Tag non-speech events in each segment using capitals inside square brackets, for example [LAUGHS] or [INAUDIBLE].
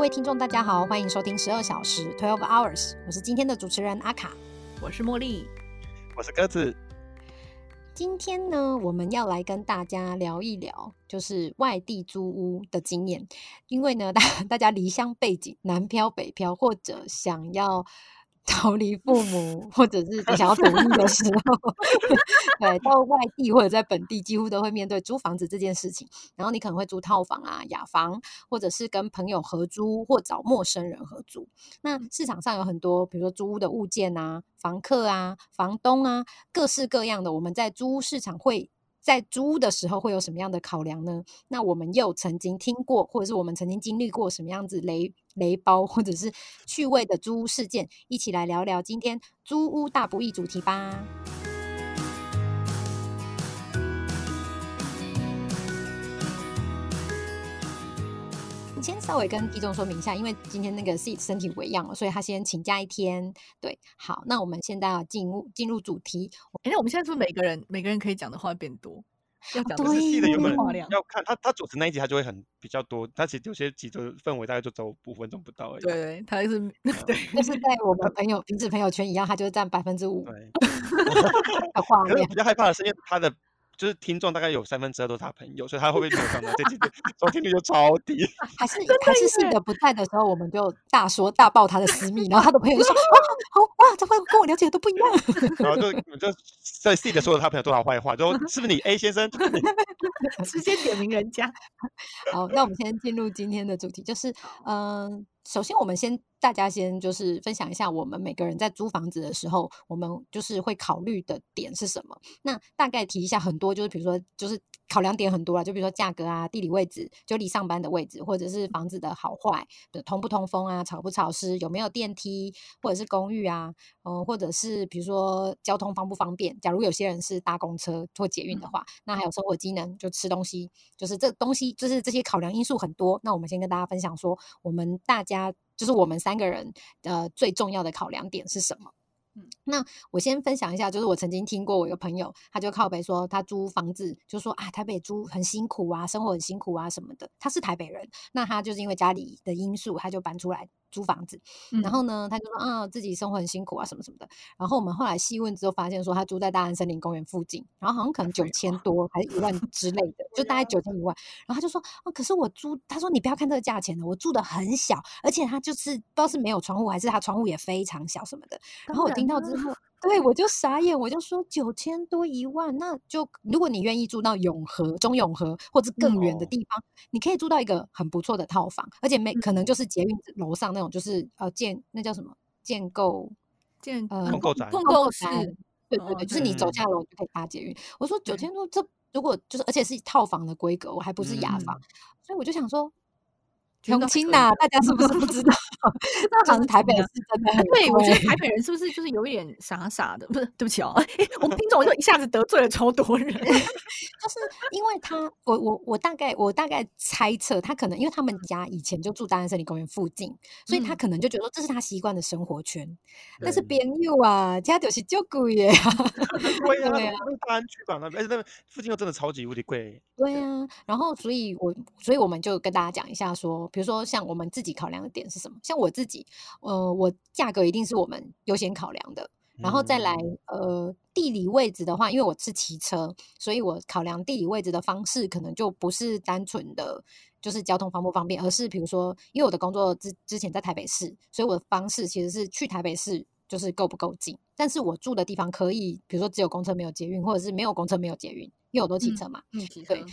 各位听众，大家好，欢迎收听十二小时 （Twelve Hours），我是今天的主持人阿卡，我是茉莉，我是鸽子。今天呢，我们要来跟大家聊一聊，就是外地租屋的经验。因为呢，大 [LAUGHS] 大家离乡背景，南漂北漂，或者想要。逃离父母，或者是你想要独立的时候，[LAUGHS] 对，到外地或者在本地，几乎都会面对租房子这件事情。然后你可能会租套房啊、雅房，或者是跟朋友合租，或找陌生人合租。那市场上有很多，比如说租屋的物件啊、房客啊、房东啊，各式各样的。我们在租屋市场会。在租屋的时候会有什么样的考量呢？那我们又曾经听过，或者是我们曾经经历过什么样子雷雷包，或者是趣味的租屋事件？一起来聊聊今天租屋大不易主题吧。先稍微跟一中说明一下，因为今天那个 C 身体不一样了，所以他先请假一天。对，好，那我们现在要进入进入主题。哎，那我们现在是不是每个人每个人可以讲的话变多？要讲的是 C 的有没有？要看他他主持那一集，他就会很比较多。他其实有些集的氛围大概就走五分钟不到而已。对，他是 [LAUGHS] 对，就是在我们朋友 [LAUGHS] 平时朋友圈一样，他就占百分之五。对，[LAUGHS] 画面比较害怕的是，因为他的。就是听众大概有三分之二都是他朋友，所以他会不会没有上到这几点 [LAUGHS] 收听率就超低？还是 [LAUGHS] 还是信的不在的时候，我们就大说大爆他的私密，然后他的朋友就说：“ [LAUGHS] 好哇，这会跟我了解的都不一样。”然后就就在信的说了他朋友多少坏话，就说：“是不是你 A 先生？”直接点名人家。好，那我们先进入今天的主题，就是嗯。首先，我们先大家先就是分享一下，我们每个人在租房子的时候，我们就是会考虑的点是什么。那大概提一下，很多就是比如说，就是考量点很多了，就比如说价格啊、地理位置，就离上班的位置，或者是房子的好坏通不通风啊、潮不潮湿、有没有电梯，或者是公寓啊，嗯，或者是比如说交通方不方便。假如有些人是搭公车或捷运的话，那还有生活机能，就吃东西，就是这东西，就是这些考量因素很多。那我们先跟大家分享说，我们大。家就是我们三个人呃最重要的考量点是什么？那我先分享一下，就是我曾经听过我一个朋友，他就靠北说他租房子，就说啊台北租很辛苦啊，生活很辛苦啊什么的。他是台北人，那他就是因为家里的因素，他就搬出来。租房子，然后呢，他就说啊，自己生活很辛苦啊，什么什么的。然后我们后来细问之后，发现说他住在大安森林公园附近，然后好像可能九千 [LAUGHS] 多还是一万之类的，就大概九千一万。然后他就说啊，可是我租，他说你不要看这个价钱的，我住的很小，而且他就是不知道是没有窗户，还是他窗户也非常小什么的。然后我听到之后。对，我就傻眼，我就说九千多一万，那就如果你愿意住到永和、中永和或者更远的地方，你可以住到一个很不错的套房，而且没可能就是捷运楼上那种，就是呃建那叫什么建构建呃共构宅，共构室，对对对，就是你走下楼就可以搭捷运。我说九千多，这如果就是而且是套房的规格，我还不是雅房，所以我就想说。重庆呐，大家是不是不知道？[LAUGHS] 那好像台北 [LAUGHS] 是真的对，我觉得台北人是不是就是有一点傻傻的？不是，对不起哦，[LAUGHS] 我们听众就一下子得罪了超多人。就是因为他，我我我大概我大概猜测，他可能因为他们家以前就住大安森林公园附近，所以他可能就觉得这是他习惯的生活圈。但是边友啊，家就是就贵耶。对啊，大安区吧那边，而且那附近又真的超级无敌贵。对啊，然后所以我所以我们就跟大家讲一下说。比如说，像我们自己考量的点是什么？像我自己，呃，我价格一定是我们优先考量的，然后再来，呃，地理位置的话，因为我是骑车，所以我考量地理位置的方式可能就不是单纯的就是交通方不方便，而是比如说，因为我的工作之之前在台北市，所以我的方式其实是去台北市就是够不够近，但是我住的地方可以，比如说只有公车没有捷运，或者是没有公车没有捷运，因为我都骑车嘛，嗯，对。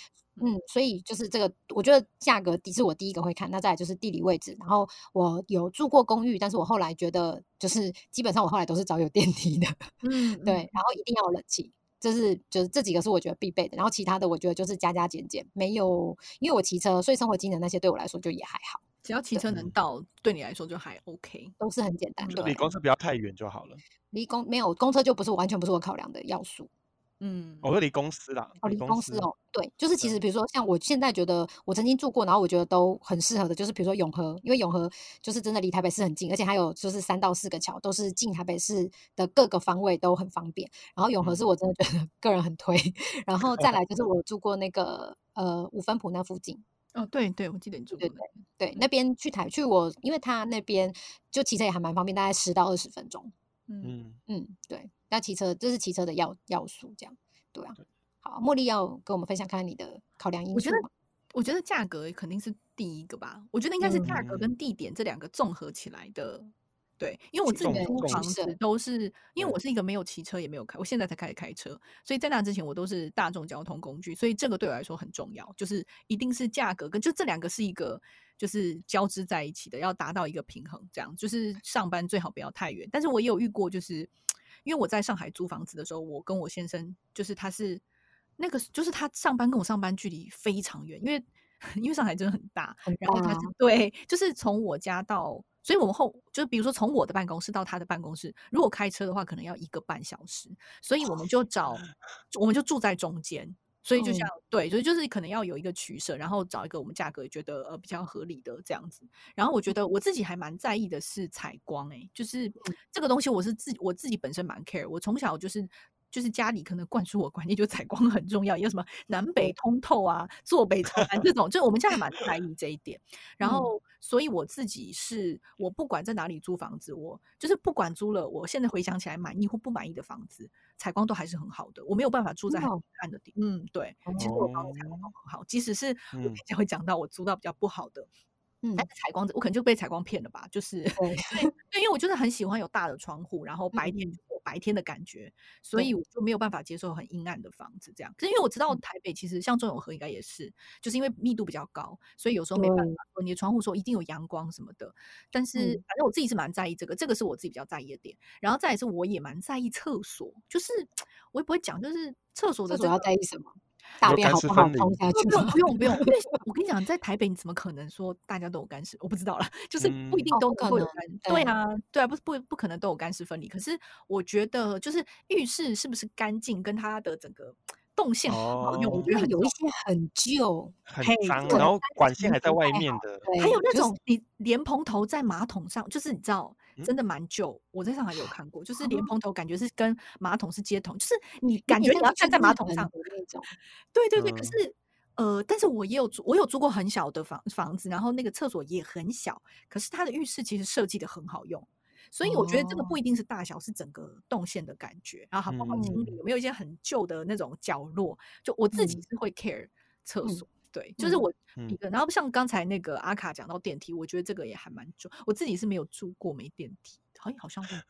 嗯，所以就是这个，我觉得价格是我第一个会看，那再来就是地理位置。然后我有住过公寓，但是我后来觉得就是基本上我后来都是找有电梯的，嗯，[LAUGHS] 对，然后一定要有冷气，这是就是这几个是我觉得必备的。然后其他的我觉得就是加加减减，没有因为我骑车，所以生活机能那些对我来说就也还好。只要骑车能到，对你来说就还 OK，都是很简单。离公车不要太远就好了。离公没有公车就不是完全不是我考量的要素。嗯，我说离公司啦，哦，离公司哦，对，就是其实比如说像我现在觉得我曾经住过，然后我觉得都很适合的，就是比如说永和，因为永和就是真的离台北市很近，而且还有就是三到四个桥都是进台北市的各个方位都很方便。然后永和是我真的觉得 [LAUGHS] 个人很推，然后再来就是 [LAUGHS] 我住过那个呃五分埔那附近。哦，对对，我记得你住对过对对，那边去台去我，因为他那边就骑车也还蛮方便，大概十到二十分钟。嗯，嗯，嗯，对，那骑车这是骑车的要要素，这样对啊。好，茉莉要跟我们分享看看你的考量因素我觉得？我觉得价格肯定是第一个吧，我觉得应该是价格嗯跟地点这两个综合起来的。对，因为我自己租房子都是，因为我是一个没有骑车也没有开，我现在才开始开车，所以在那之前我都是大众交通工具，所以这个对我来说很重要，就是一定是价格跟就这两个是一个就是交织在一起的，要达到一个平衡，这样就是上班最好不要太远。但是我也有遇过，就是因为我在上海租房子的时候，我跟我先生就是他是那个就是他上班跟我上班距离非常远，因为因为上海真的很大，很然后他对，就是从我家到，所以我们后就是比如说从我的办公室到他的办公室，如果开车的话，可能要一个半小时，所以我们就找，[LAUGHS] 我们就住在中间。所以就嗯像、对，所以就是可能要有一个取舍，然后找一个我们价格也觉得呃比较合理的这样子。然后我觉得我自己还蛮在意的是采光、欸，就是这个东西我是自己我自己本身蛮 care，我从小就是。就是家里可能灌输我观念，就采光很重要，有什么南北通透啊、坐北朝南这种，就我们家还蛮在意这一点。然嗯后，所以我自己是我不管在哪里租房子，我就是不管租了，我现在回想起来满意或不满意的房子，采光都还是很好的。我没有办法住在很暗的地，嗯，对，其实我房子采光都很好，即使是我等嗯一下会讲到我租到比较不好的，嗯但是采光我可能就被采光骗了吧，就是对因为我就是很喜欢有大的窗户，然后白天白天的感觉，所以我就没有办法接受很阴暗的房子这样。可是因为我知道嗯台北其实像中永和应该也是，就是因为密度比较高，所以有时候没办法说你的窗户说一定有阳光什么的。但是嗯反正我自己是蛮在意这个，这个是我自己比较在意的点。然后再来是我也蛮在意厕所，就是 [TSK] 我也不会讲，就是厕所的厕所要在意什么？大便好不好下去不用？不用不用，因为我跟你讲，在台北你怎么可能说大家都有干湿？我不知道了，就是不一嗯定都可能能够有干。对对啊，对啊，不不不可能都有干湿分离。可是我觉得，就是浴室是不是干净，跟它的整个动线好用，我哦觉得有一些很旧，很嘿脏，然后管线还在外面的，还有那种你莲蓬头在马桶上，就是你知道，嗯真的蛮旧。我在上海有看过，就是莲啊蓬头感觉是跟马桶是接通，就是你感觉你要站在马桶上的那种。对对对，可嗯是呃，但是我也有租，我有租过很小的房房子，然后那个厕所也很小，可是它的浴室其实设计的很好用，所以我觉得这个哦不一定是大小，是整个动线的感觉，然后好不好清理，嗯有没有一些很旧的那种角落，就我自己嗯是会 care 厕嗯所。对，就是嗯我嗯一个，然后像刚才那个阿卡讲到电梯，我觉得这个也还蛮重。我自己是没有住过没电梯，好像好像哎、[LAUGHS]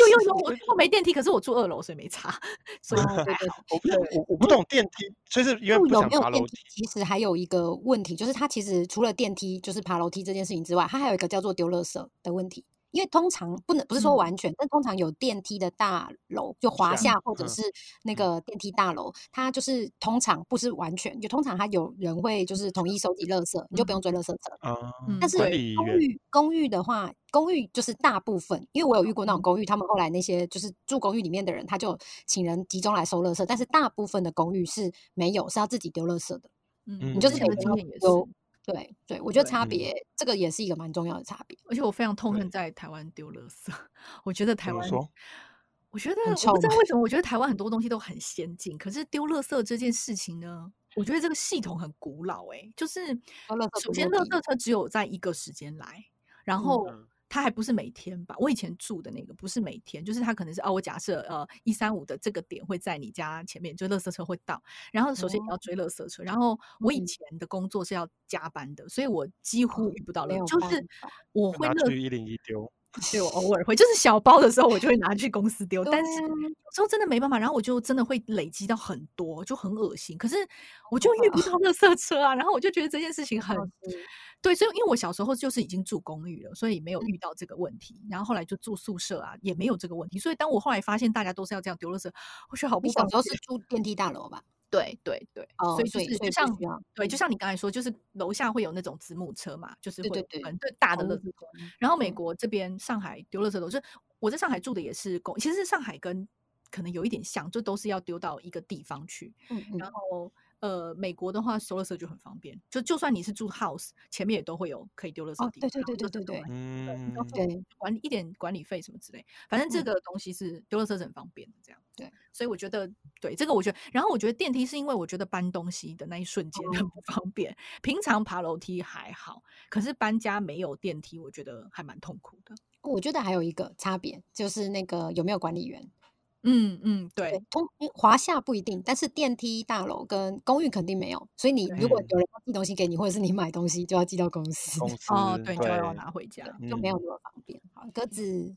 有有有，我住过没电梯，可是我住二楼，所以没差。所以我不我我不懂电梯，就是因为有不想没有电梯爬楼梯，，其实还有一个问题，就是它其实除了电梯，就是爬楼梯这件事情之外，它还有一个叫做丢垃圾的问题。因为通常不能不是说嗯完全，但通常有电梯的大楼，就华夏或者嗯是那嗯个电梯大楼，它就是通常不是完全，就通常它有人会就是统一收集垃圾，你就不用追垃圾车。但是公寓公寓的话，公寓就是大部分，因为我有遇过那种嗯公寓，他们后来那些就是住公寓里面的人，他就请人集中来收垃圾，但是大部分的公寓是没有，是要自己丢垃圾的。嗯，你就是之前得丢的经验也是。丢对对，我觉得差嗯别、这个也是一个蛮重要的差别。而且我非常痛恨在台湾丢垃圾，我觉得台湾？我觉得我不知道为什么，我觉得台湾很多东西都很先进，可是丢垃圾这件事情呢，我觉得这个系统很古老、欸。就是首先，垃圾车只有在一个时间来，然后嗯它还不是每天吧？我以前住的那个不是每天，就是它可能是哦，我假设呃一三五的这个点会在你家前面，就垃圾车会到，然后首先你要追垃圾车，然后我以嗯。前的工作是要加班的，所以我几乎遇不到垃圾，没有办就是我会垃拿去一零一丢，对我偶尔会，就是小包的时候我就会拿去公司丢，[LAUGHS] 但是有时候真的没办法，然后我就真的会累积到很多，就很恶心。可是我就遇不到 [LAUGHS] 垃圾车啊，然后我就觉得这件事情很对，所以因为我小时候就是已经住公寓了，所以没有嗯遇到这个问题。然后后来就住宿舍啊，也没有这个问题。所以当我后来发现大家都是要这样丢垃圾，我觉得好不方你小时候是。住电梯大楼吧？对对对，哦所以就是就像对，就像你刚才说，就是楼下会有那种子母车嘛，就是会有对对大的公垃圾寓桶。然后美嗯国这边上海丢垃圾都是我在上海住的也是公，其实上海跟可能有一点像，就都是要丢到一个地方去。嗯嗯然后呃，美国的话收垃圾就很方便，就就算你是住 house，前面也都会有可以丢垃圾的哦地方。对对对对对对嗯对管理一点管理费什么之类，反正这嗯个东西是丢垃圾是很方便的，这样。对，所以我觉得对这个，我觉得，然后我觉得电梯是因为我觉得搬东西的那一瞬间 [LAUGHS] 很哦不方便，平常爬楼梯还好，可是搬家没有电梯，我觉得还蛮痛苦的。我觉得还有一个差别就是那个有没有管理员。嗯嗯，对对，通华夏不一定，但是电梯大楼跟公寓肯定没有，所以你如果有人要寄东西给你，或者是你买东西就要寄到公司，公司哦，对，你就要拿回家。就没有嗯那么方便。好，鸽子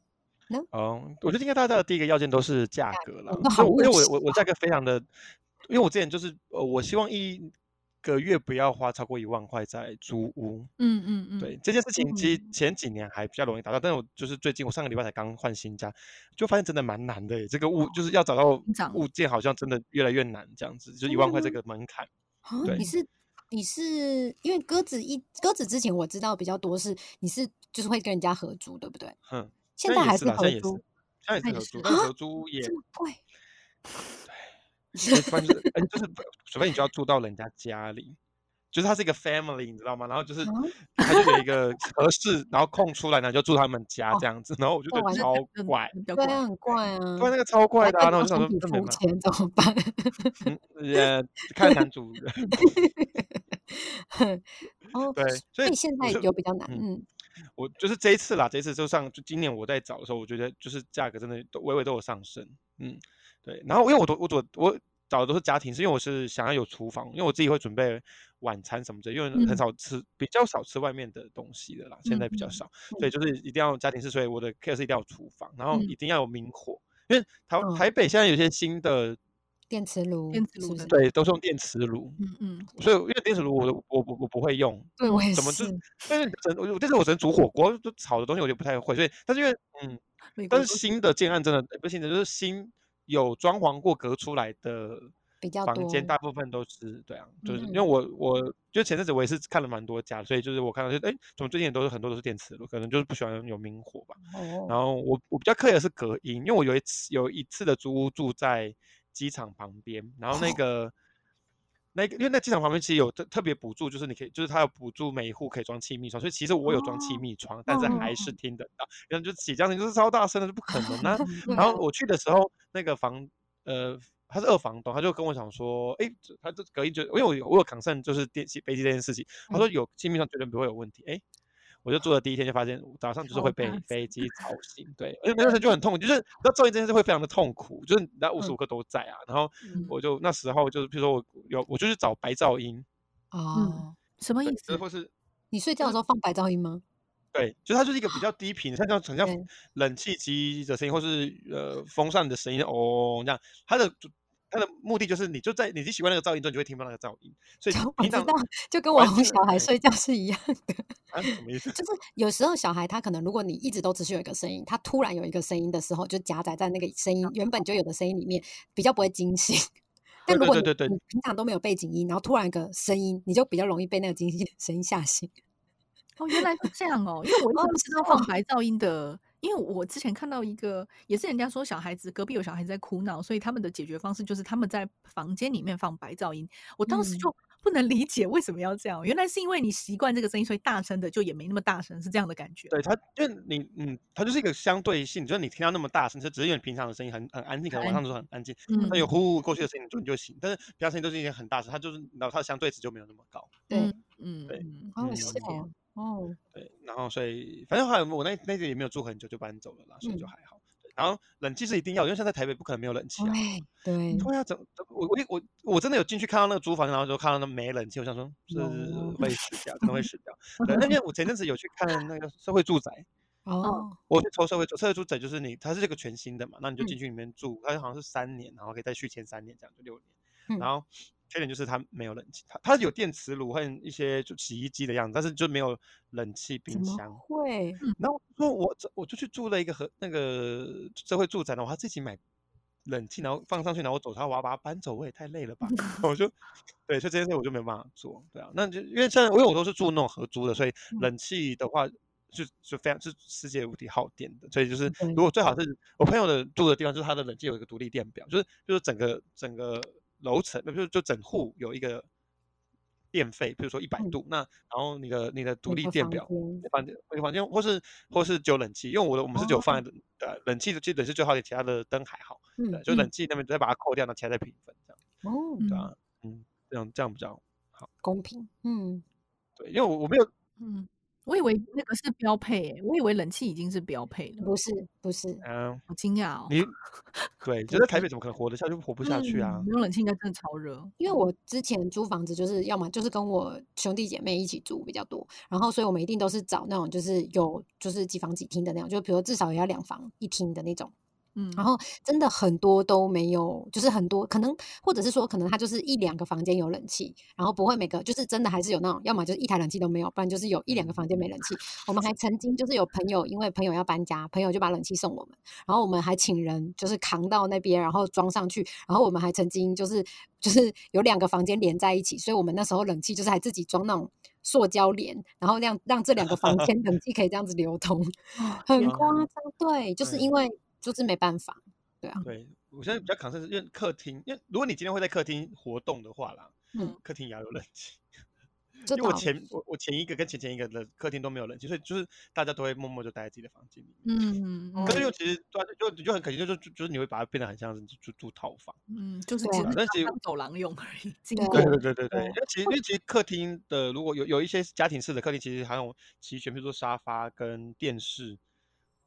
哦，我觉得应该大家的第一个要件都是价价格了。那好因为我我我价格非常的，因为我之前就是呃，我希望一个月不要花超过一万块在租屋。嗯嗯嗯，对这件事情，其实嗯前几年还比较容易达到，但是我就是最近我上个礼拜才刚换新家，就发现真的蛮难的耶。这个物就是要找到物件，好像真的越来越难，这样子就一万块这个门槛。啊，对你是你是因为鸽子一鸽子之前我知道比较多是你是就是会跟人家合租，对不对？哼，现在还是啦，现合在也是，租，现在也是合租，但合租也这么贵？对，[LAUGHS] 不然就是，嗯，就是除非你就要住到人家家里，就是它是一个 family，你知道吗？然后就是啊它就有一个合适，然后空出来，然后就住他们家哦这样子，然后我就觉得超怪，比较怪。对啊，很怪啊。对，那个超怪的啊，还那我就想说没钱怎么办？嗯，[LAUGHS] 也看男主人，[LAUGHS] 哦，对，所以现在就有比较难，嗯。嗯，我就是这一次啦，这一次就上就今年我在找的时候，我觉得就是价格真的都微微都有上升，嗯，对。然后因为我都我我我找的都是家庭，是因为我是想要有厨房，因为我自己会准备晚餐什么的，因为很嗯。少吃，比较少吃外面的东西的啦，现在比较嗯少，所以就是一定要家庭式，所以我的 care 是一定要有厨房，然后嗯。一定要有明火，因为台嗯。台北现在有些新的电磁炉，电磁炉？对都是用电磁炉，嗯嗯，所以因为电磁炉我都我我我不会用，对，我也怎么就是是。但是只能我但是我只能煮火锅，就炒的东西我就不太会，所以但是因为嗯。[LAUGHS] 但是新的建案真的呃不是新的，就是新有装潢过隔出来的比较房间，大部分都是对啊，就是因为嗯我我就前阵子我也是看了蛮多家，所以就是我看到就哎，怎么最近也都是很多都是电磁炉，可能就是不喜欢有明火吧。哦然哦，后我我比较刻意的是隔音，因为我有一次有一次的租屋住在机场旁边，然后那哦个。那个，因为那机场旁边其实有特特别补助，就是你可以，就是它有补助每一户可以装气密窗，所以其实我有装气哦密窗，但是嗯还是听得到。然后就起这样子就是超大声的，就不可能啊。[LAUGHS] 对啊然后我去的时候，那个房呃他是二房东，他就跟我讲说，哎，这他这隔音就因为我有我有 concern 就是电机飞机这件事情，他说有气密窗绝对不会有问题，哎。我就住了第一天就发现早上就是会被飞机吵 [LAUGHS] 醒，对，而且那时候就很痛苦，就是那噪音这件事会非常的痛苦，就是那无时嗯无刻都在啊。然后嗯我就那时候就是，比如说我有我就去找白噪音，哦，什么意思？或是你睡觉的时候放白噪音吗？对，就它就是一个比较低频，像这样很像对冷气机的声音，或是呃风扇的声音哦这样，它的主它的目的就是你就在你已经习惯那个噪音之后，你就会听不到那个噪音，所以就我平常知道，就跟我哄小孩睡觉是一样的。啊什么意思？就是有时候小孩他可能，如果你一直都只是有一个声音，他突然有一个声音的时候，就夹杂在那个声音原本就有的声音里面，比较不会惊醒。但如果你对对对对你平常都没有背景音，然后突然一个声音，你就比较容易被那个惊醒的声音吓醒。哦，原来是这样哦，因为我一直哦不知道放白噪音的，因为我之前看到一个，也是人家说小孩子隔壁有小孩子在哭闹，所以他们的解决方式就是他们在房间里面放白噪音。我当时嗯就不能理解为什么要这样，原来是因为你习惯这个声音，所以大声的就也没那么大声，是这样的感觉。对它，因为你嗯，它就是一个相对性，就是你听到那么大声，就只是因为你平常的声音很很安静，可能晚上的时候很安静，嗯那有呼呼过去的声音你就你就醒，但是平常声音都是一些很大声，它就是然后它的相对值就没有那么高。对，嗯嗯对嗯，哦嗯是哦，哦，对，然后所以反正后来我那那里也没有住很久就搬走了啦，所以就嗯还好。对然后冷气是一定要，因为现在台北不可能没有冷气啊。对对，对啊，怎怎我我我我真的有进去看到那个租房，然后就看到那没冷气，我想说是哦会死掉，真的会死掉。对，那因为我前阵子有去看那个社会住宅，哦，我去抽社会住社会住宅，就是你它是这个全新的嘛，那你就嗯进去里面住，它好像是三年，然后可以再续签三年，这样就六年。嗯然后缺点就是它没有冷气，它它有电磁炉和一些就洗衣机的样子，但是就没有冷气、冰箱。会？然后说我这我就去住了一个和那个社会住宅，然后我还自己买冷气，然后放上去，然后我走它，我要把它搬走，我也太累了吧？[LAUGHS] 我就对，所以这件事我就没有办法做，对啊，那就因为现在因为我都是住那种合租的，所以嗯冷气的话就就非常是世界无敌耗电的，所以就是如果最好是我朋友的住的地方，就是他的冷气有一个独立电表，就是就是整个整个楼层，那就就整户有一个电费，比如说一百嗯。度，那然后你的你的独立电表。间房间房间，或是或是只有冷气，因为我的我们是只有放在冷呃冷气的，其实冷气最好一点，其他的灯还好。嗯对，就嗯。冷气那边再把它扣掉，那其他再平分这样，哦，嗯对啊，嗯，这样这样比较好，公平，嗯，对，因为我我没有嗯，我以为那个是标配、欸，我以为冷气已经是标配了，不是不是，嗯，好惊讶哦。[LAUGHS] 你对，就在台北怎么可能活得下去？活不下去啊嗯！没有冷气应该真的超热。因为我之前租房子就是要么就是跟我兄弟姐妹一起住比较多，然后所以我们一定都是找那种就是有就是几房几厅的那种，就比如至少也要两房一厅的那种。嗯，然后真的很多都没有，就是很多可能或者是说可能它就是一两个房间有冷气，然后不会每个就是真的还是有那种，要么就是一台冷气都没有，不然就是有一两个房间没冷气。我们还曾经就是有朋友，因为朋友要搬家，朋友就把冷气送我们，然后我们还请人就是扛到那边，然后装上去，然后我们还曾经就是就是有两个房间连在一起，所以我们那时候冷气就是还自己装那种塑胶帘，然后让让这两个房间冷气可以这样子流通，哦很夸张。对，就是因为就是没办法，对啊，对我现在比较扛是因为客厅，因为如果你今天会在客厅活动的话啦，嗯，客厅也要有冷气。因为我前我我前一个跟前前一个的客厅都没有冷气，所以就是大家都会默默就待在自己的房间里面。嗯嗯可是又其实就就就很可惜，就是就就是你会把它变得很像是住住套房。嗯，就是只是但其实当走廊用而已。经对过对对对对对，对因为其实因为其实客厅的如果有有一些家庭式的客厅，其实还有齐全，比如说沙发跟电视，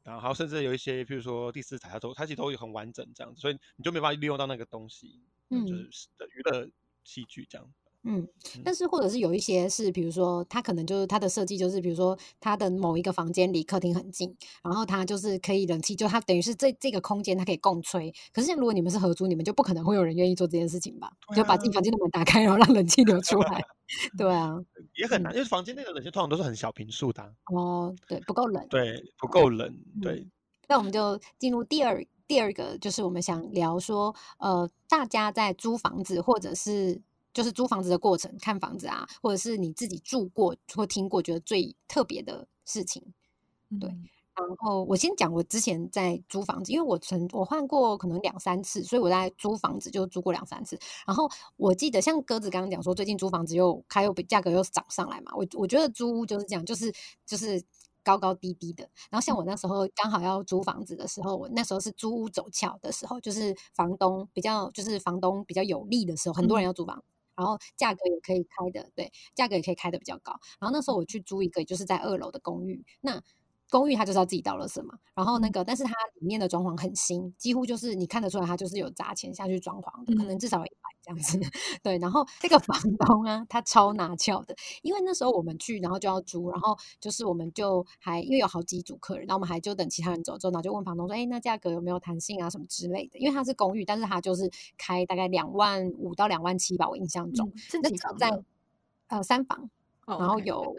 然后甚至有一些，譬如说第四台，它都它其实都有很完整这样子，所以你就没办法利用到那个东西，嗯，就嗯是的娱乐戏剧这样。嗯，嗯但是或者是有一些是，比如说它可能就是它的设计就是，比如说它的某一个房间离客厅很近，然后它就是可以冷气，就它等于是这这个空间它可以共吹。可是像如果你们是合租，你们就不可能会有人愿意做这件事情吧？对就把自己啊房间的门打开，然后让冷气流出来。[LAUGHS] 对啊，也很难，因为房间内的冷气通常都是很小平数的啊、哦，对，不够冷。对，不够冷，对，那我们就进入第二第二个，就是我们想聊说，呃，大家在租房子或者是就是租房子的过程，看房子啊，或者是你自己住过或听过觉得最特别的事情。对嗯然后我先讲我之前在租房子，因为我曾我换过可能两三次，所以我在租房子就租过两三次。然后我记得像鸽子刚刚讲说，最近租房子又开又价格又涨上来嘛，我我觉得租屋就是这样，就是就是高高低低的。然后像我那时候刚好要租房子的时候，我那时候是租屋走俏的时候，就是房东比较就是房东比较有利的时候，很多人要租房。然后价格也可以开的，对，价格也可以开的比较高。然后那时候我去租一个，就是在二楼的公寓，那公寓它就是要自己倒垃圾嘛，然后那个，但是它里面的装潢很新，几乎就是你看得出来，它就是有砸钱下去装潢的，可能至少有一百这样子。[LAUGHS] 对，然后这个房东啊，他超拿翘的，因为那时候我们去，然后就要租，然后就是我们就还因为有好几组客人，然后我们还就等其他人走之后，然后就问房东说，哎，那价格有没有弹性啊什么之类的？因为它是公寓，但是它就是开大概两万五到两万七吧，我印象中。嗯是那只有在呃三房，哦然后有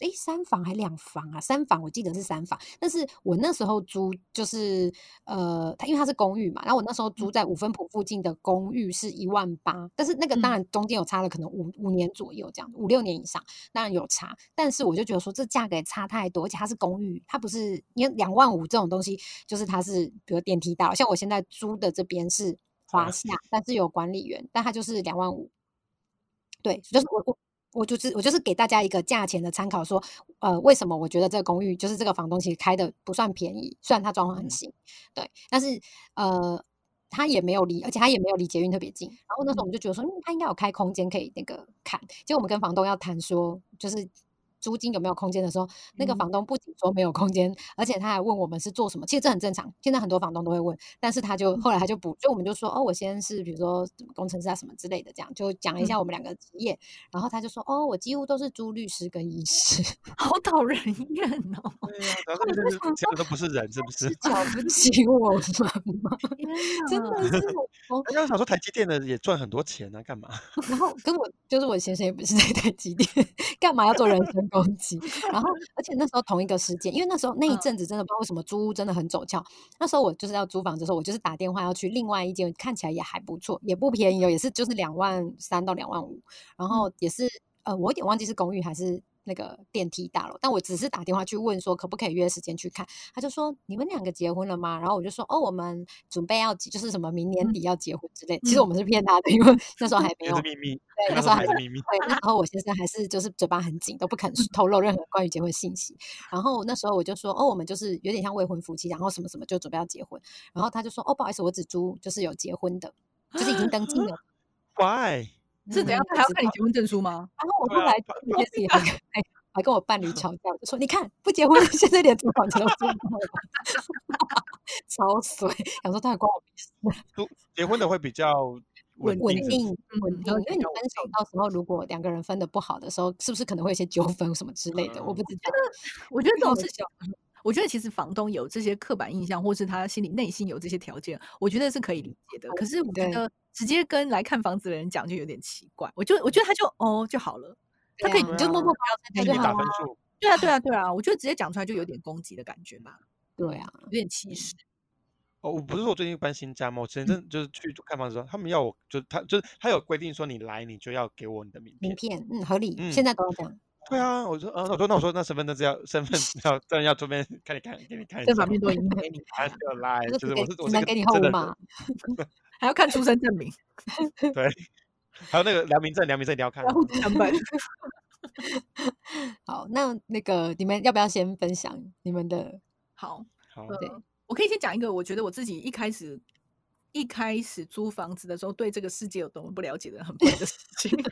诶三房还两房啊？三房我记得是三房，但是我那时候租就是呃，它因为它是公寓嘛，然后我那时候租在五分埔附近的公寓是一万八，但是那个当嗯然中间有差了，可能五五年左右这样，五六年以上，当然有差，但是我就觉得说这价格也差太多，而且它是公寓，它不是因为两万五这种东西，就是它是比如电梯大，像我现在租的这边是华啊夏，但是有管理员，但它就是两万五。对，就是我我我就是我就是给大家一个价钱的参考，说呃为什么我觉得这个公寓就是这个房东其实开的不算便宜，虽然他装潢很嗯新，对，但是呃他也没有离，而且他也没有离捷运特别近。然后那时候我们就觉得说，嗯，他应该有开空间可以那个看。结果我们跟房东要谈说，就是租金有没有空间的时候，那个嗯房东不仅说没有空间，而且他还问我们是做什么。其实这很正常，现在很多房东都会问，但是他就后来他就补，就我们就说，哦，我先是比如说什么工程师啊什么之类的，这样就讲一下我们两个职业。然后他就说，哦，我几乎都是租律师跟医师。[LAUGHS] 好讨人厌哦！[LAUGHS] 对呀、然后这都不是人，是不是是？[LAUGHS] 瞧不起我们吗？天真的是我，人家想说台积电的也赚很多钱啊，干嘛？然后跟我就是我先生也不是在台积电，干嘛要做人身攻击？然后而且那时候同一个时间，因为那时候那一嗯阵子真的不知道为什么租屋真的很走俏。那时候我就是要租房子的时候，我就是打电话要去另外一间，看起来也还不错，也不便宜哦，也是就是两万三到两万五，然后也是呃我有点忘记是公寓还是。那个电梯大楼，但我只是打电话去问说可不可以约时间去看，他就说你们两个结婚了吗？然后我就说哦，我们准备要就是什么明年底要结婚之类。其实我们是骗他的，因为那时候还没有秘密，对，那时候还是秘密。对，那时候我先生还是就是嘴巴很紧，都不肯透露任何关于结婚信息。然后那时候我就说哦，我们就是有点像未婚夫妻，然后什么什么就准备要结婚。然后他就说哦，不好意思，我只租就是有结婚的，就是已经登记了。[LAUGHS] Why？是怎样？他还要看你结婚证书吗？然后我后来这件事也还 [LAUGHS] 还跟我伴侣 [LAUGHS] 吵架，就说你看不结婚，现在连租房子都租不到了，[LAUGHS] 超水。想说他还关我屁事。租结婚的会比较稳稳定，定稳定，因为你分手到时候，如果两个人分的不好的时候，是不是可能会有一些纠纷什么之类的？我不知道。我觉得这种事情，我觉得其实房东有这些刻板印象，或是他心里内心有这些条件，我觉得是可以理解的。可是我觉得。直接跟来看房子的人讲就有点奇怪，我就我觉得他就哦就好了，他可以你就默默不要参加就好了。对啊对啊对啊，[LAUGHS] 我觉得直接讲出来就有点攻击的感觉吧。对啊，有点歧视。哦，我不是说我最近搬新家吗？我前阵就是去看房子时候，他们要我就他就是他有规定说你来你就要给我你的名片。名片，嗯，合理。现在都要这样。对啊，我说，呃，我说那我说那身份证是要身份要证要这边看你看给你看，这方面都已经给你，还要来，就是我是我能给你号码。还要看出生证明，[LAUGHS] 对，还有那个良民证，良民证一定要看。[LAUGHS] 好，那那个你们要不要先分享你们的？好，好，对，我可以先讲一个，我觉得我自己一开始一开始租房子的时候，对这个世界有多么不了解的很笨的事情，[LAUGHS] 就是。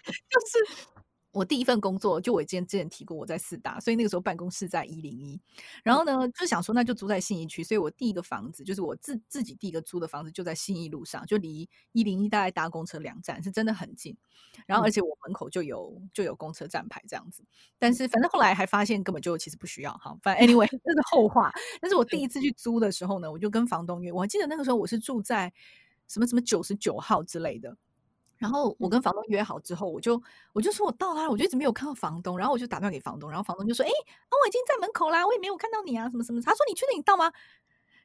我第一份工作就我之前之前提过我在四大，所以那个时候办公室在一零一，然后呢就想说那就租在信义区，所以我第一个房子就是我自自己第一个租的房子就在信义路上，就离一零一大概搭公车两站，是真的很近。然后而且我门口就有就有公车站牌这样子，但是反正后来还发现根本就其实不需要哈，反正 anyway [LAUGHS] 这是后话。但是我第一次去租的时候呢，我就跟房东约，我还记得那个时候我是住在什么什么九十九号之类的。然后我跟房东约好之后，我就我就说我到了，我就一直没有看到房东。然后我就打电话给房东，然后房东就说：“哎，我已经在门口啦，我也没有看到你啊，什么什么。”他说：“你确定你到吗？”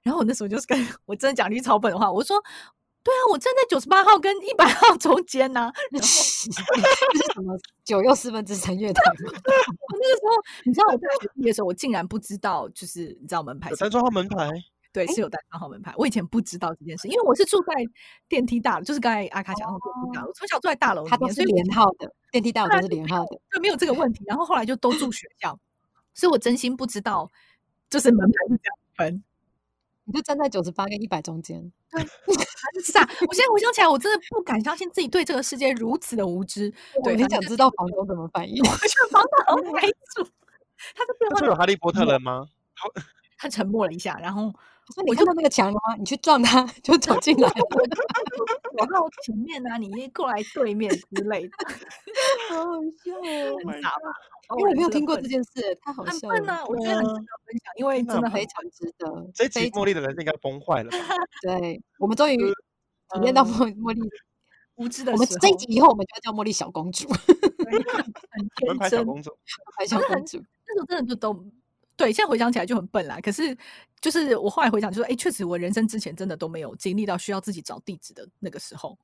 然后我那时候就是跟我真的讲绿草本的话，我说：“对啊，我站在九十八号跟一百号中间呢。”然后 [LAUGHS] 是什么九又四分之三月台吗？[LAUGHS] 我那个时候，你知道我在学毕业的时候，我竟然不知道，就是你知道门牌三十号门牌。对，是有带三号门牌。我以前不知道这件事，因为我是住在电梯大楼，就是刚才阿卡讲的电梯大楼。从小住在大楼里面，是连号的电梯大楼都是连号的，就没有这个问题。然后后来就都住学校，所以我真心不知道，[LAUGHS] 就是门牌是这样分。你就站在九十八跟一百中间，对，是啊。我现在回想起来，我真的不敢相信自己对这个世界如此的无知。[LAUGHS] 对，很想知道房东怎么反应。我觉得房东很没主，他就变。是有哈利波特人吗？[LAUGHS] 他沉默了一下，然后。说你看到那个墙了吗？你去撞它，[LAUGHS] 就走进来。[LAUGHS] 我到前面啊，你过来对面之类的，[LAUGHS] 好好笑哦！很傻吧？因为我没有听过这件事，太好笑了。我觉得很值得分享，因为真的非常值得。这集茉莉的人应该崩坏了。对，我们终于体验到茉茉莉无知的。我们这一集以后，我们就要叫茉莉小公主。门牌小公主，门牌小公主，那时候真的就都。对，现在回想起来就很笨啦。可是，就是我后来回想，就说，哎，确实我人生之前真的都没有经历到需要自己找地址的那个时候。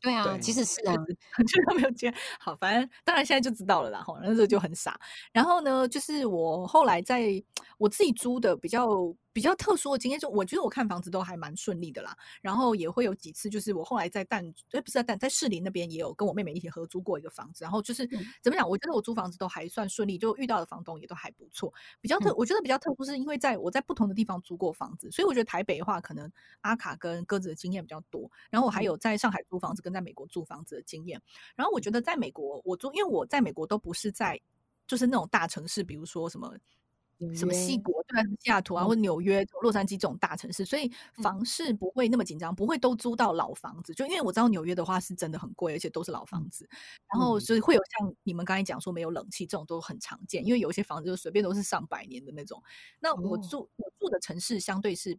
对啊，其实是啊，完全 [LAUGHS] 都没有接。好，反正当然现在就知道了啦。吼，那时候就很傻。然后呢，就是我后来在我自己租的比较比较特殊的经验，就我觉得我看房子都还蛮顺利的啦。然后也会有几次，就是我后来在淡，哎，不是在淡，在士林那边也有跟我妹妹一起合租过一个房子。然后就是怎么讲，我觉得我租房子都还算顺利，就遇到的房东也都还不错。比较特，我觉得比较特殊是因为在我在不同的地方租过房子，所以我觉得台北的话，可能阿卡跟鸽子的经验比较多。然后我还有在上海租房子跟在美国租房子的经验，然后我觉得在美国我租，因为我在美国都不是在就是那种大城市，比如说什么什么西国对西雅图啊，或者纽约、洛杉矶这种大城市，所以房市不会那么紧张，不会都租到老房子。就因为我知道纽约的话是真的很贵，而且都是老房子，然后所以会有像你们刚才讲说没有冷气这种都很常见，因为有一些房子就随便都是上百年的那种。那我住我住的城市相对是。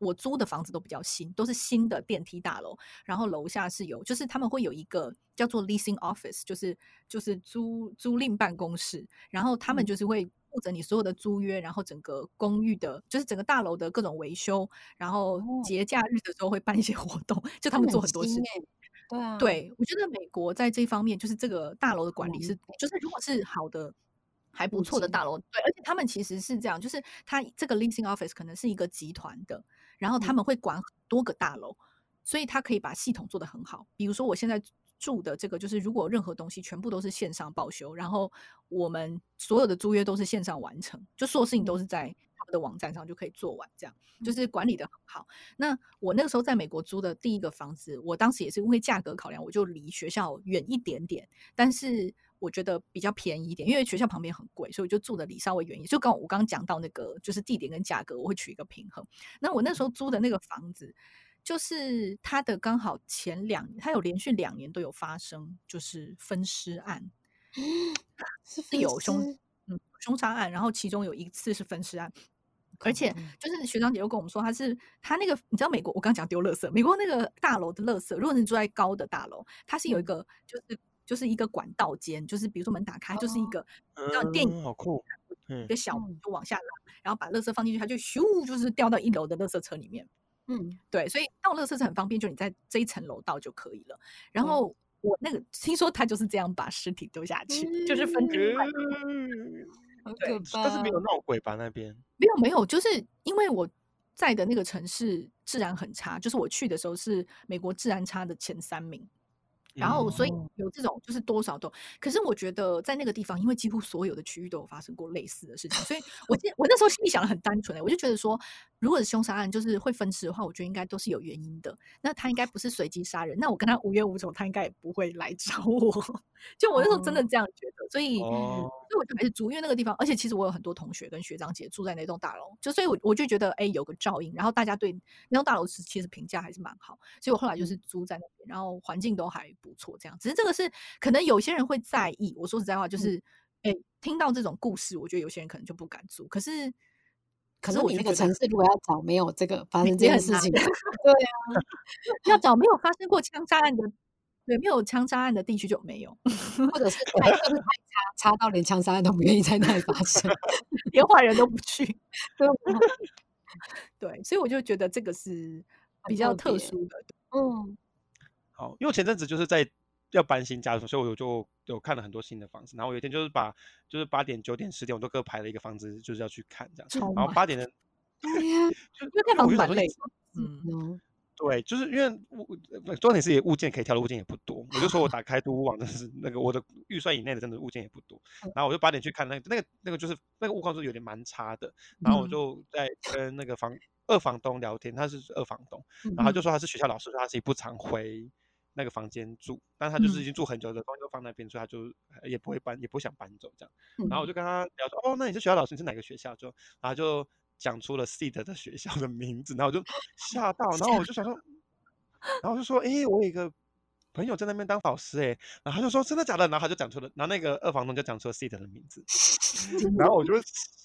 我租的房子都比较新，都是新的电梯大楼，然后楼下是有，就是他们会有一个叫做 leasing office，就是就是租租赁办公室，然后他们就是会负责你所有的租约，然后整个公寓的，就是整个大楼的各种维修，然后节假日的时候会办一些 [LAUGHS] 活动，就他们做很多事情。对啊，对我觉得美国在这方面，就是这个大楼的管理是，就是如果是好的。还不错的大楼，对，而且他们其实是这样，就是他这个 leasing office 可能是一个集团的，然后他嗯们会管很多个大楼，所以他可以把系统做得很好。比如说我现在住的这个，就是如果任何东西全部都是线上报修，然后我们所有的租约都是线上完成，就所有事情都是在他们的网站上就可以做完，这样就是管理的很好。那我那个时候在美国租的第一个房子，我当时也是因为价格考量，我就离学校远一点点，但是我觉得比较便宜一点，因为学校旁边很贵，所以我就住的离稍微远一点。就刚我刚刚讲到那个，就是地点跟价格，我会取一个平衡。那我那时候租的那个房子，就是他的刚好前两，他有连续两年都有发生，就是分尸案，是是有凶嗯凶杀案，然后其中有一次是分尸案。而且嗯就是学长姐又跟我们说，他是他那个你知道美国，我刚讲丢垃圾，美国那个大楼的垃圾，如果你住在高的大楼，它是有一嗯。个就是就是一个管道间，就是比如说门打开，就是一个像电影嗯，好酷，一嗯个小门嗯就往下拉，然后把垃圾放进去，它就咻就是掉到一楼的垃圾车里面。嗯，对，所以倒垃圾是很方便，就你在这一层楼倒就可以了。然嗯后我那个听说他就是这样把尸体丢下去，就是分尸块。嗯好对可怕。但是没有闹鬼吧那边？没有没有，就是因为我在的那个城市治安很差，就是我去的时候是美国治安差的前三名。然后，所以哦有这种就是多少都，可是我觉得在那个地方，因为几乎所有的区域都有发生过类似的事情，所以 [LAUGHS] 我记我那时候心里想的很单纯、欸，我就觉得说，如果是凶杀案，就是会分尸的话，我觉得应该都是有原因的。那他应该不是随机杀人，那我跟他无冤无仇，他应该也不会来找我。[LAUGHS] 就我那时候真的这样觉得，所以，哦，所以我就还是住，因为那个地方，而且其实我有很多同学跟学长姐住在那栋大楼，就所以我我就觉得，哎、有个照应，然后大家对那栋大楼是其实评价还是蛮好，所以我后来就是租在那边，然后环境都还不错，这样。只是这个是可能有些人会在意，我说实在话，就是，哎、听到这种故事，我觉得有些人可能就不敢做，可是。可是我那个城市如果要找没有这个发生这件事情，[LAUGHS] 对啊，[LAUGHS] 要找没有发生过枪杀案的，对，没有枪杀案的地区就没有，[LAUGHS] 或者是太就是太差，差到连枪杀案都不愿意在那里发生。连坏人都不去。对所以我就觉得这个是比很较特殊的。嗯，好，因为前阵子就是在要搬新家的时候，所以我就有看了很多新的房子。然后有一天就是把就是八点、九点、十点我都各排了一个房子，就是要去看这样。然后八点的，对呀，[LAUGHS] 就因为看房子蛮累嗯，嗯，对，就是因为物呃重点是也物件可以挑的物件也不多，我就说我打开 [LAUGHS] 都屋网真的是那个我的预算以内的真的物件也不多，然后我就八点去看那个那个那个就是那个物况是有点蛮差的，然后我嗯就在跟那个房二房东聊天，他是二房东，嗯然后他就说他是学校老师，说他自己不常回那个房间住，但他就是已嗯经住很久的东西都放那边，所以他就呃也不会搬，也不想搬走这样。嗯然后我就跟他聊说，哦，那你是学校老师，你是哪个学校？就然后就讲出了 Seed 的学校的名字，然后我就吓到，然后我就想说，然后我就说，诶，我有一个朋友在那边当老师，诶，然后他就说真的假的？然后他就讲出了，然后那个二房东就讲出了 Seed 的名字，[LAUGHS] 然后我就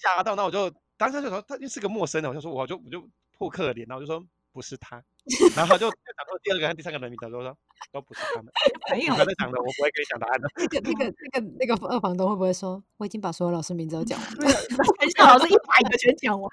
吓到，然后我就当时就说他就是个陌生的，我就说我就我就破克脸，然后我就说不是他，[LAUGHS] 然后他就就讲出第二个和第三个人名字，我就说都不是他们，没有你不要再讲了，我不会跟你讲答案的。那个那个那个那个二房东会不会说我已经把所有老师名字都讲完了？[LAUGHS] 全校老师一百个全讲完，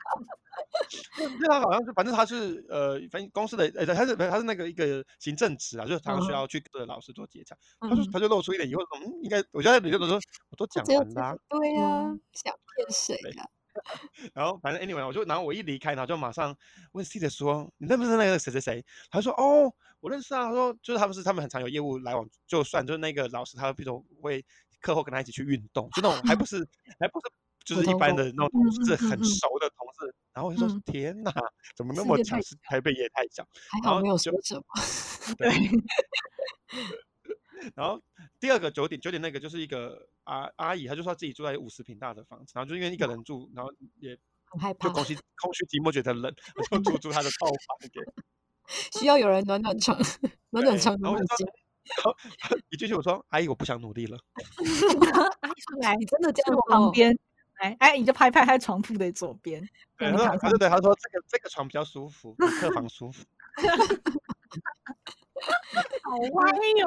[LAUGHS] 对他好像是，反正他是呃，反正公司的呃，他是他是那个一个行政职啊，就是常常需嗯要去跟老师做接洽。他就嗯他就露出一点疑惑，说嗯，应该我觉得你就说我都讲完啦、这个对呀嗯，想骗谁对呀？[LAUGHS] 然后反正 anyway，我就然后我一离开，然后就马上问 C 的说，你认不认识那个谁谁谁？他说哦，我认识啊。他说就是他们是他们很常有业务来往，就算就是那个老师，他比如会课后跟他一起去运动，就那种还不是 [LAUGHS] 还不是就是一般的那种同事，很熟的同事。然后我就说嗯天哪，怎么那么巧？是台北也太巧。还好没有说什么。对。[LAUGHS] 然后第二个九点九点那个就是一个阿阿姨，她就说她自己住在五十平大的房子，然后就因为一个人住，然后也很害怕，就空虚空虚寂寞，觉得冷，就出租她的套房给。[LAUGHS] 需要有人暖暖床，[LAUGHS] 暖暖床然后我就暖暖心说。然后一进去我说阿姨我不想努力了，[LAUGHS] 阿姨说来，你真的在我？旁边，来，哎，你就拍拍他床铺的左边，对，对对，她说这个这个床比较舒服，比客房舒服。好歪哟。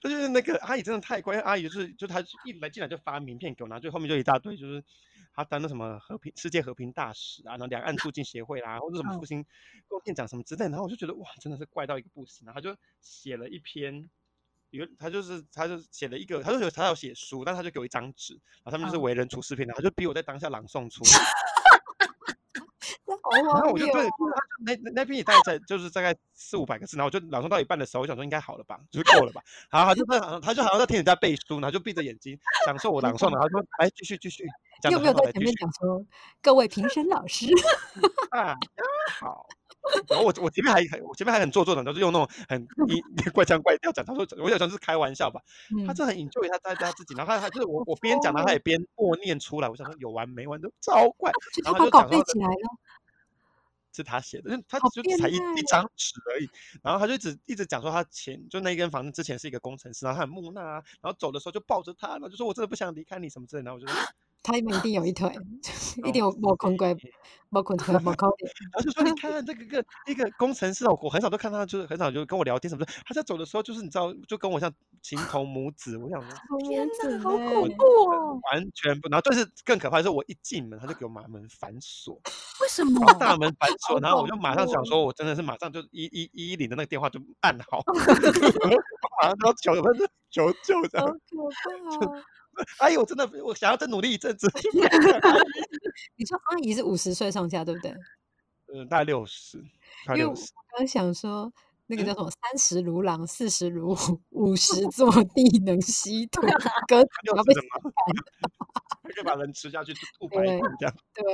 这就是那个阿姨真的太乖，阿姨就是就她一来进来就发名片给我，然后就后面就一大堆，就是她当那什么和平世界和平大使啊，然后两岸促进协会啦，或者什么嗯。复兴贡献奖什么之类，然后我就觉得哇，真的是怪到一个不行，然后她就写了一篇有他就是他就写了一个，他就有他要写书，但他就给我一张纸，然后他们就是嗯。为人处事篇，然后就逼我在当下朗诵出来。好然后我就对，那那那篇也大概在就是大概四五百个字，然后我就朗诵到一半的时候，我想说应该好了吧，就是够了吧。然后他就在他就好像在听人家背书，然后就闭着眼睛享受我朗诵，然后说哎继续继续，有的没有在前面讲说，各位评审老师，[LAUGHS] 啊好。然后我我前面还很我前面还很做作的，都是用那种很一 [LAUGHS] 怪腔怪调讲，他说我想说是开玩笑吧，他嗯，这很 enjoy 他他他自己，然后他他就是我我边讲，然后他也边默念出来，我想说有完没完，都超怪。然后他就讲说起来了，是他写的，他就才一一张纸而已，然后他就一直一直讲说他前就那一间房子之前是一个工程师，然后他很木讷啊，然后走的时候就抱着他，然后就说我真的不想离开你什么之类的，然后我就说他们一定有一腿 [LAUGHS] [LAUGHS] 一定哦有没困过，没困过，没考点。然后就说你看这个个一个工程师哦，我很少都看他，就是很少就跟我聊天什么的。他在走的时候，就是你知道，就跟我像情 [LAUGHS] 同母子。我想说，天哪，好恐怖哦！完全不。然后但是更可怕的是，我一进门他就给我把门反锁，为什么？大门反锁，然后我就恐马上想怖说，我真的是马上就一一一一零的那个电话就按好，马上就要求求救这好样。可怕哦！哎呦，我真的我想要再努力一阵子，[LAUGHS] 你说阿姨是五十岁上下，对不对？[LAUGHS] 嗯，大概六十，因为我。刚想说，那个嗯叫什么“三十如狼，四十如虎，[LAUGHS] 五十坐地能吸土”，歌词六要被可以把人吃下去吐白对骨这样。对，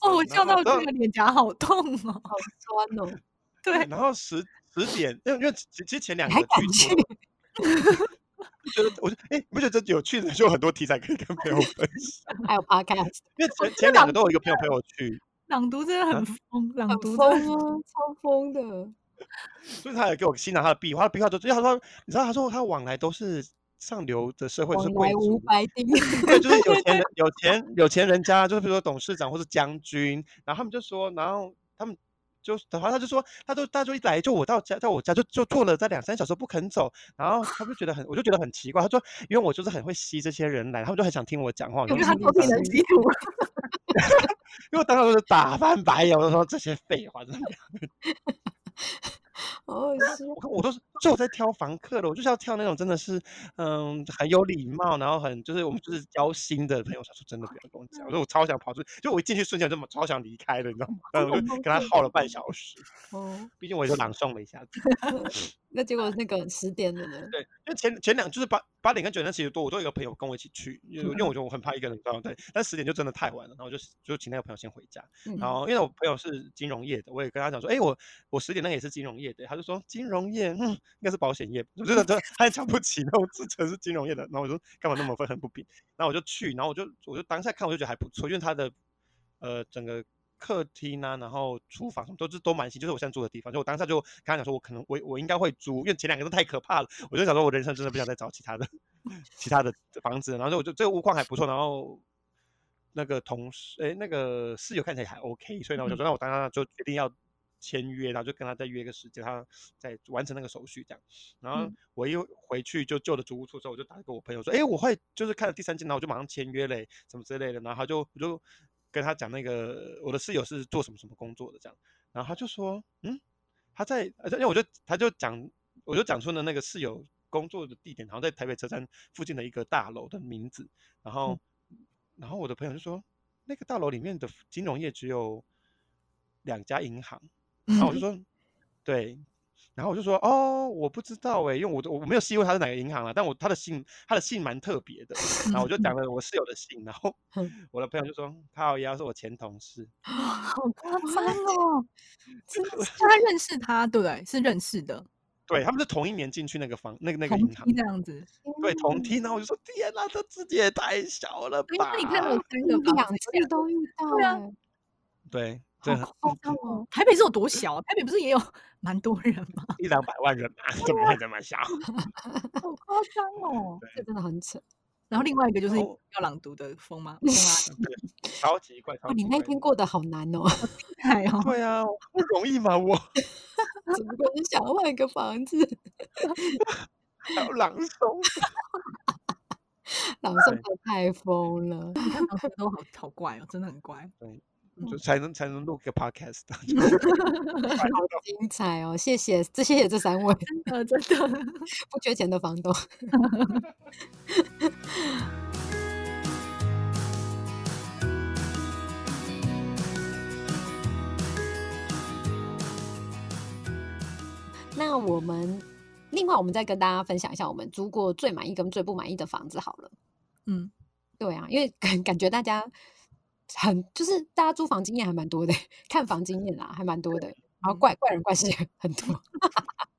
哦，我笑到这个脸颊好痛哦。好酸哦！对，然后十十点，因为因为其前两个剧？觉得我就哎，你不觉得这有趣的，就有很多题材可以跟朋友分享。[LAUGHS] 还有 podcast，[LAUGHS] 因为前前两个都有一个朋友陪我去，朗读真的啊很疯，朗读疯超疯的。[LAUGHS] 所以他也给我欣赏他的壁画，他的壁画就因为他说，你知道他说他往来都是上流的社会，是贵族。白丁，对，就是有钱人、有钱、有钱人家，就是比如说董事长或是将军，然后他们就说，然后他们就，然后他就说，他就他就一来就我到家，到我家就就坐了在两三小时不肯走，然后他就觉得很，我就觉得很奇怪，他说，因为我就是很会吸这些人来，他们就很想听我讲话，我就因为他说偷听人吸土。[LAUGHS] 因为我当时就是打翻白眼，我就说这些废话，真的不要 [LAUGHS] 好好笑。我我都是就我在挑房客的，我就是要挑那种真的是嗯很有礼貌，然后很就是我们就是交心的朋友。他说真的不要跟我讲，我说我超想跑出去，就我一进去瞬间这么超想离开的，你知道吗？然后我就跟他耗了半小时，哦，毕竟我也是朗诵了一下子。那结果那个十点的呢？对，因为前前两就是八八点跟九点其实多，我都有一个朋友跟我一起去，因为因为嗯我觉得我很怕一个人这样对，但十点就真的太晚了，然后我就就请那个朋友先回家。嗯然后因为我朋友是金融业的，我也跟他讲说，哎，我我十点那个也是金融业的，他就说金融业，嗯，应该是保险业，[LAUGHS] 我觉得他他很瞧不起那种自称是金融业的，然后我说干嘛那么愤恨不平，然后我就去，然后我就我就当下看我就觉得还不错，因为他的呃整个。客厅啊，然后厨房什么都是都蛮新，就是我现在住的地方。就我当下就跟他讲说，我可能我我应该会租，因为前两个都太可怕了。我就想说，我人生真的不想再找其他的 [LAUGHS] 其他的房子。然后就我就这个屋况还不错，然后那个同事哎那个室友看起来还 OK，所以呢我就说，那我当下就决定要签约，然后就跟他再约个时间，他再完成那个手续这样。然后嗯我一回去就旧的租屋处之后，我就打给我朋友说，哎，我会就是看了第三间，然后我就马上签约嘞，什么之类的。然后他就我就跟他讲那个我的室友是做什么什么工作的这样，然后他就说，嗯，他在，因为我就他就讲，我就讲出了那个室友工作的地点，然后在台北车站附近的一个大楼的名字，然后，然后我的朋友就说，那个大楼里面的金融业只有两家银行，然后我就说，对。然后我就说哦，我不知道哎，因为我我没有细问他是哪个银行啊，但我他的姓他的姓蛮特别的，[LAUGHS] 然后我就讲了我室友的姓，然后嗯 [LAUGHS] 我的朋友就说靠腰是我前同事，好夸张哦！真的 [LAUGHS] 是他认识他，对不对？是认识的，对他们是同一年进去那个房那个那个银行，这样子。对同梯，然后我就说天哪，这自己也太小了因吧为？你看我三个两房子次都遇到对夸张哦！台北是有多小啊？台北不是也有 [LAUGHS] 蛮多人吗？一两百万人啊，怎么会这么小？好夸张哦！这真的很扯。然后另外一个就是要朗读的风吗？[LAUGHS] 对，超级怪，超哦，级你那天过得好难哦，[LAUGHS] 太哦，对啊，不容易嘛，我只不过是想要换一个房子，还要朗诵，朗诵的太疯了。你看老师都好好怪哦，真的很怪。就才能才能录个 podcast。[LAUGHS] [LAUGHS] 好精彩哦！谢谢，这谢谢这三位，呃，真的 [LAUGHS] 不缺钱的房东。那我们另外，我们再跟大家分享一下我们租过最满意跟最不满意的房子好了。嗯，对啊，因为感感觉大家很就是大家租房经验还蛮多的，[LAUGHS] 看房经验啦还蛮多的，然后怪怪人怪事也 [LAUGHS] 很多。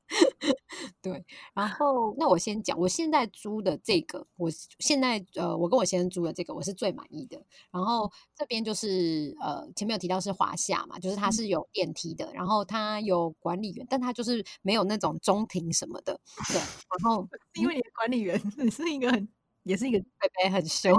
[LAUGHS] 对，然后那我先讲，我现在租的这个，我现在呃，我跟我先生租的这个，我是最满意的。然后这边就是呃，前面有提到是华夏嘛，就是它是有电梯的，然后它有管理员，但它就是没有那种中庭什么的。对，然后因为你的管理员是一个很，也是一个北北很凶，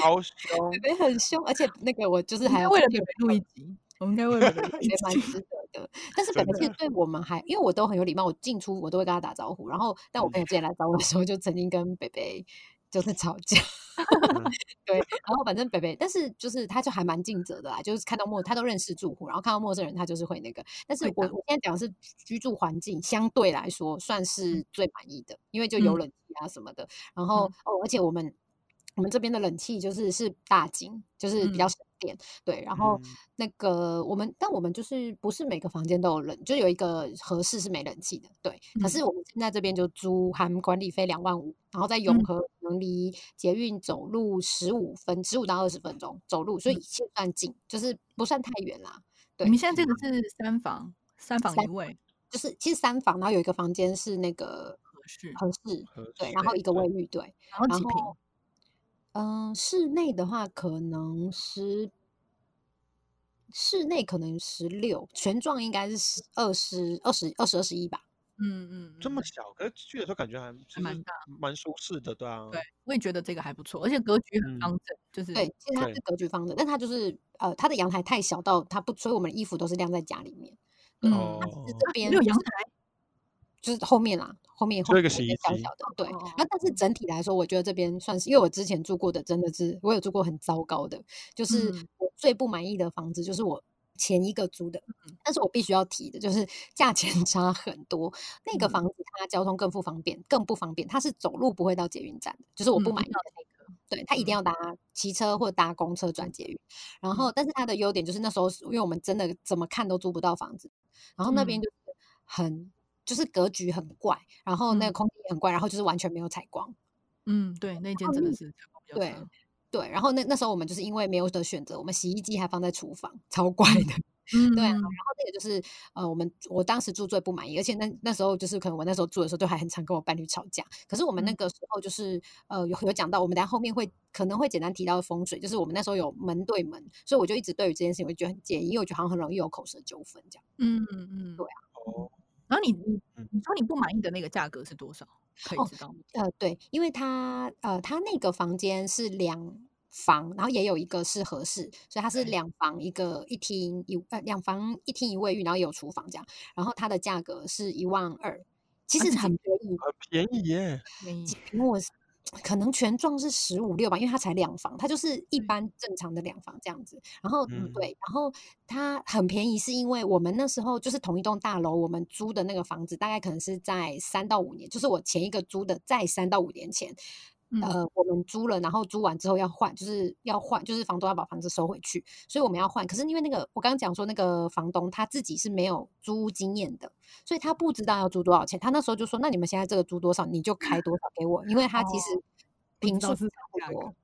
超凶，北北很凶，而且那个我就是还要为了北北录一集。我们应该为了 [LAUGHS] 也蛮值得的，但是北北其实对我们还，因为我都很有礼貌，我进出我都会跟他打招呼。然后，但我朋友之前来找我的时候，就曾经跟北北就是吵架。[LAUGHS] 对，然后反正北北，但是就是他就还蛮尽责的啦，就是看到陌他都认识住户，然后看到陌生人他就是会那个。但是我我现在讲的是居住环境相对来说算是最满意的，因为就有冷气啊什么的。然后哦，而且我们。我们这边的冷气就是是大金，就是比较省电，对。然后那个我们，但我们就是不是每个房间都有冷，就有一个合适是没冷气的，对。可是我们现在这边就租含管理费两万五，然后在永和能离捷运走路十五分，十五到二十分钟走路，所以一切算近，就是不算太远啦。对，你们现在这个是三房，三房一卫，就是其实三房，然后有一个房间是那个合适，合适，对，然后一个卫浴，对，然后几平。嗯，室内的话可能十，室内可能十六，全幢应该是十二十二十二十二十一吧。嗯嗯，这么小，可是去的时候感觉还还蛮大，蛮舒适的，对啊。对，我也觉得这个还不错，而且格局很方正，就是对，其实它是格局方正，但它就是呃，它的阳台太小到它不，所以我们的衣服都是晾在家里面。哦，这边有阳台。就是后面啦，后面后一个洗衣机，小小的，对。那但是整体来说，我觉得这边算是，因为我之前住过的真的是，我有住过很糟糕的，就是我最不满意的房子，就是我前一个租的。但是我必须要提的，就是价钱 [LAUGHS] 差很多。那个房子它交通更不方便，更不方便，它是走路不会到捷运站的，就是我不满意的那个。对，它一定要搭骑车或搭公车转捷运。然后，但是它的优点就是那时候，因为我们真的怎么看都租不到房子，然后那边就是很。就是格局很怪，然后那个空间也很怪，然后就是完全没有采光。嗯，对，那间真的是对对。然后那那时候我们就是因为没有的选择，我们洗衣机还放在厨房，超怪的。嗯，[LAUGHS] 对。然后那个就是呃，我们我当时住最不满意，而且那那时候就是可能我那时候住的时候，就还很常跟我伴侣吵架。可是我们那个时候就是呃有有讲到，我们等下后面会可能会简单提到风水，就是我们那时候有门对门，所以我就一直对于这件事情我就觉得很介意，因为我觉得好像很容易有口舌纠纷这样。嗯嗯嗯，对啊。哦。然后你你你说你不满意的那个价格是多少？可以知道吗？呃，对，因为他呃，他那个房间是两房，然后也有一个是合适，所以它是两房一个一厅一呃两房一厅一卫浴，然后也有厨房这样。然后它的价格是一万二，其实很便宜，很便宜耶。因为我是。可能全幢是十五六吧，因为它才两房，它就是一般正常的两房这样子。然后，嗯，对，然后它很便宜，是因为我们那时候就是同一栋大楼，我们租的那个房子大概可能是在三到五年，就是我前一个租的在三到五年前。呃，我们租了，然后租完之后要换，就是要换，就是房东要把房子收回去，所以我们要换。可是因为那个我刚刚讲说，那个房东他自己是没有租经验的，所以他不知道要租多少钱。他那时候就说：“那你们现在这个租多少，你就开多少给我。”因为他其实平数差不多，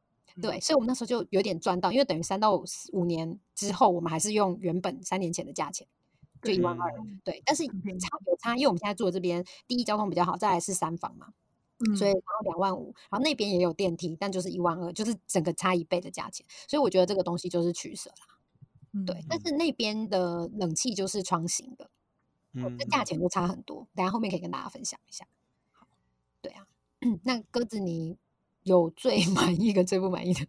对，所以我们那时候就有点赚到，因为等于三到五年之后，我们还是用原本三年前的价钱，就一万二。对，但是差有差，因为我们现在住的这边第一交通比较好，再来是三房嘛。所以然后两万五，然后那边也有电梯，但就是一万二，就是整个差一倍的价钱。所以我觉得这个东西就是取舍啦，对。但是那边的冷气就是窗型的，嗯，那价钱就差很多。等下后面可以跟大家分享一下。对啊，那鸽子你有最 [LAUGHS] 满意跟最不满意的？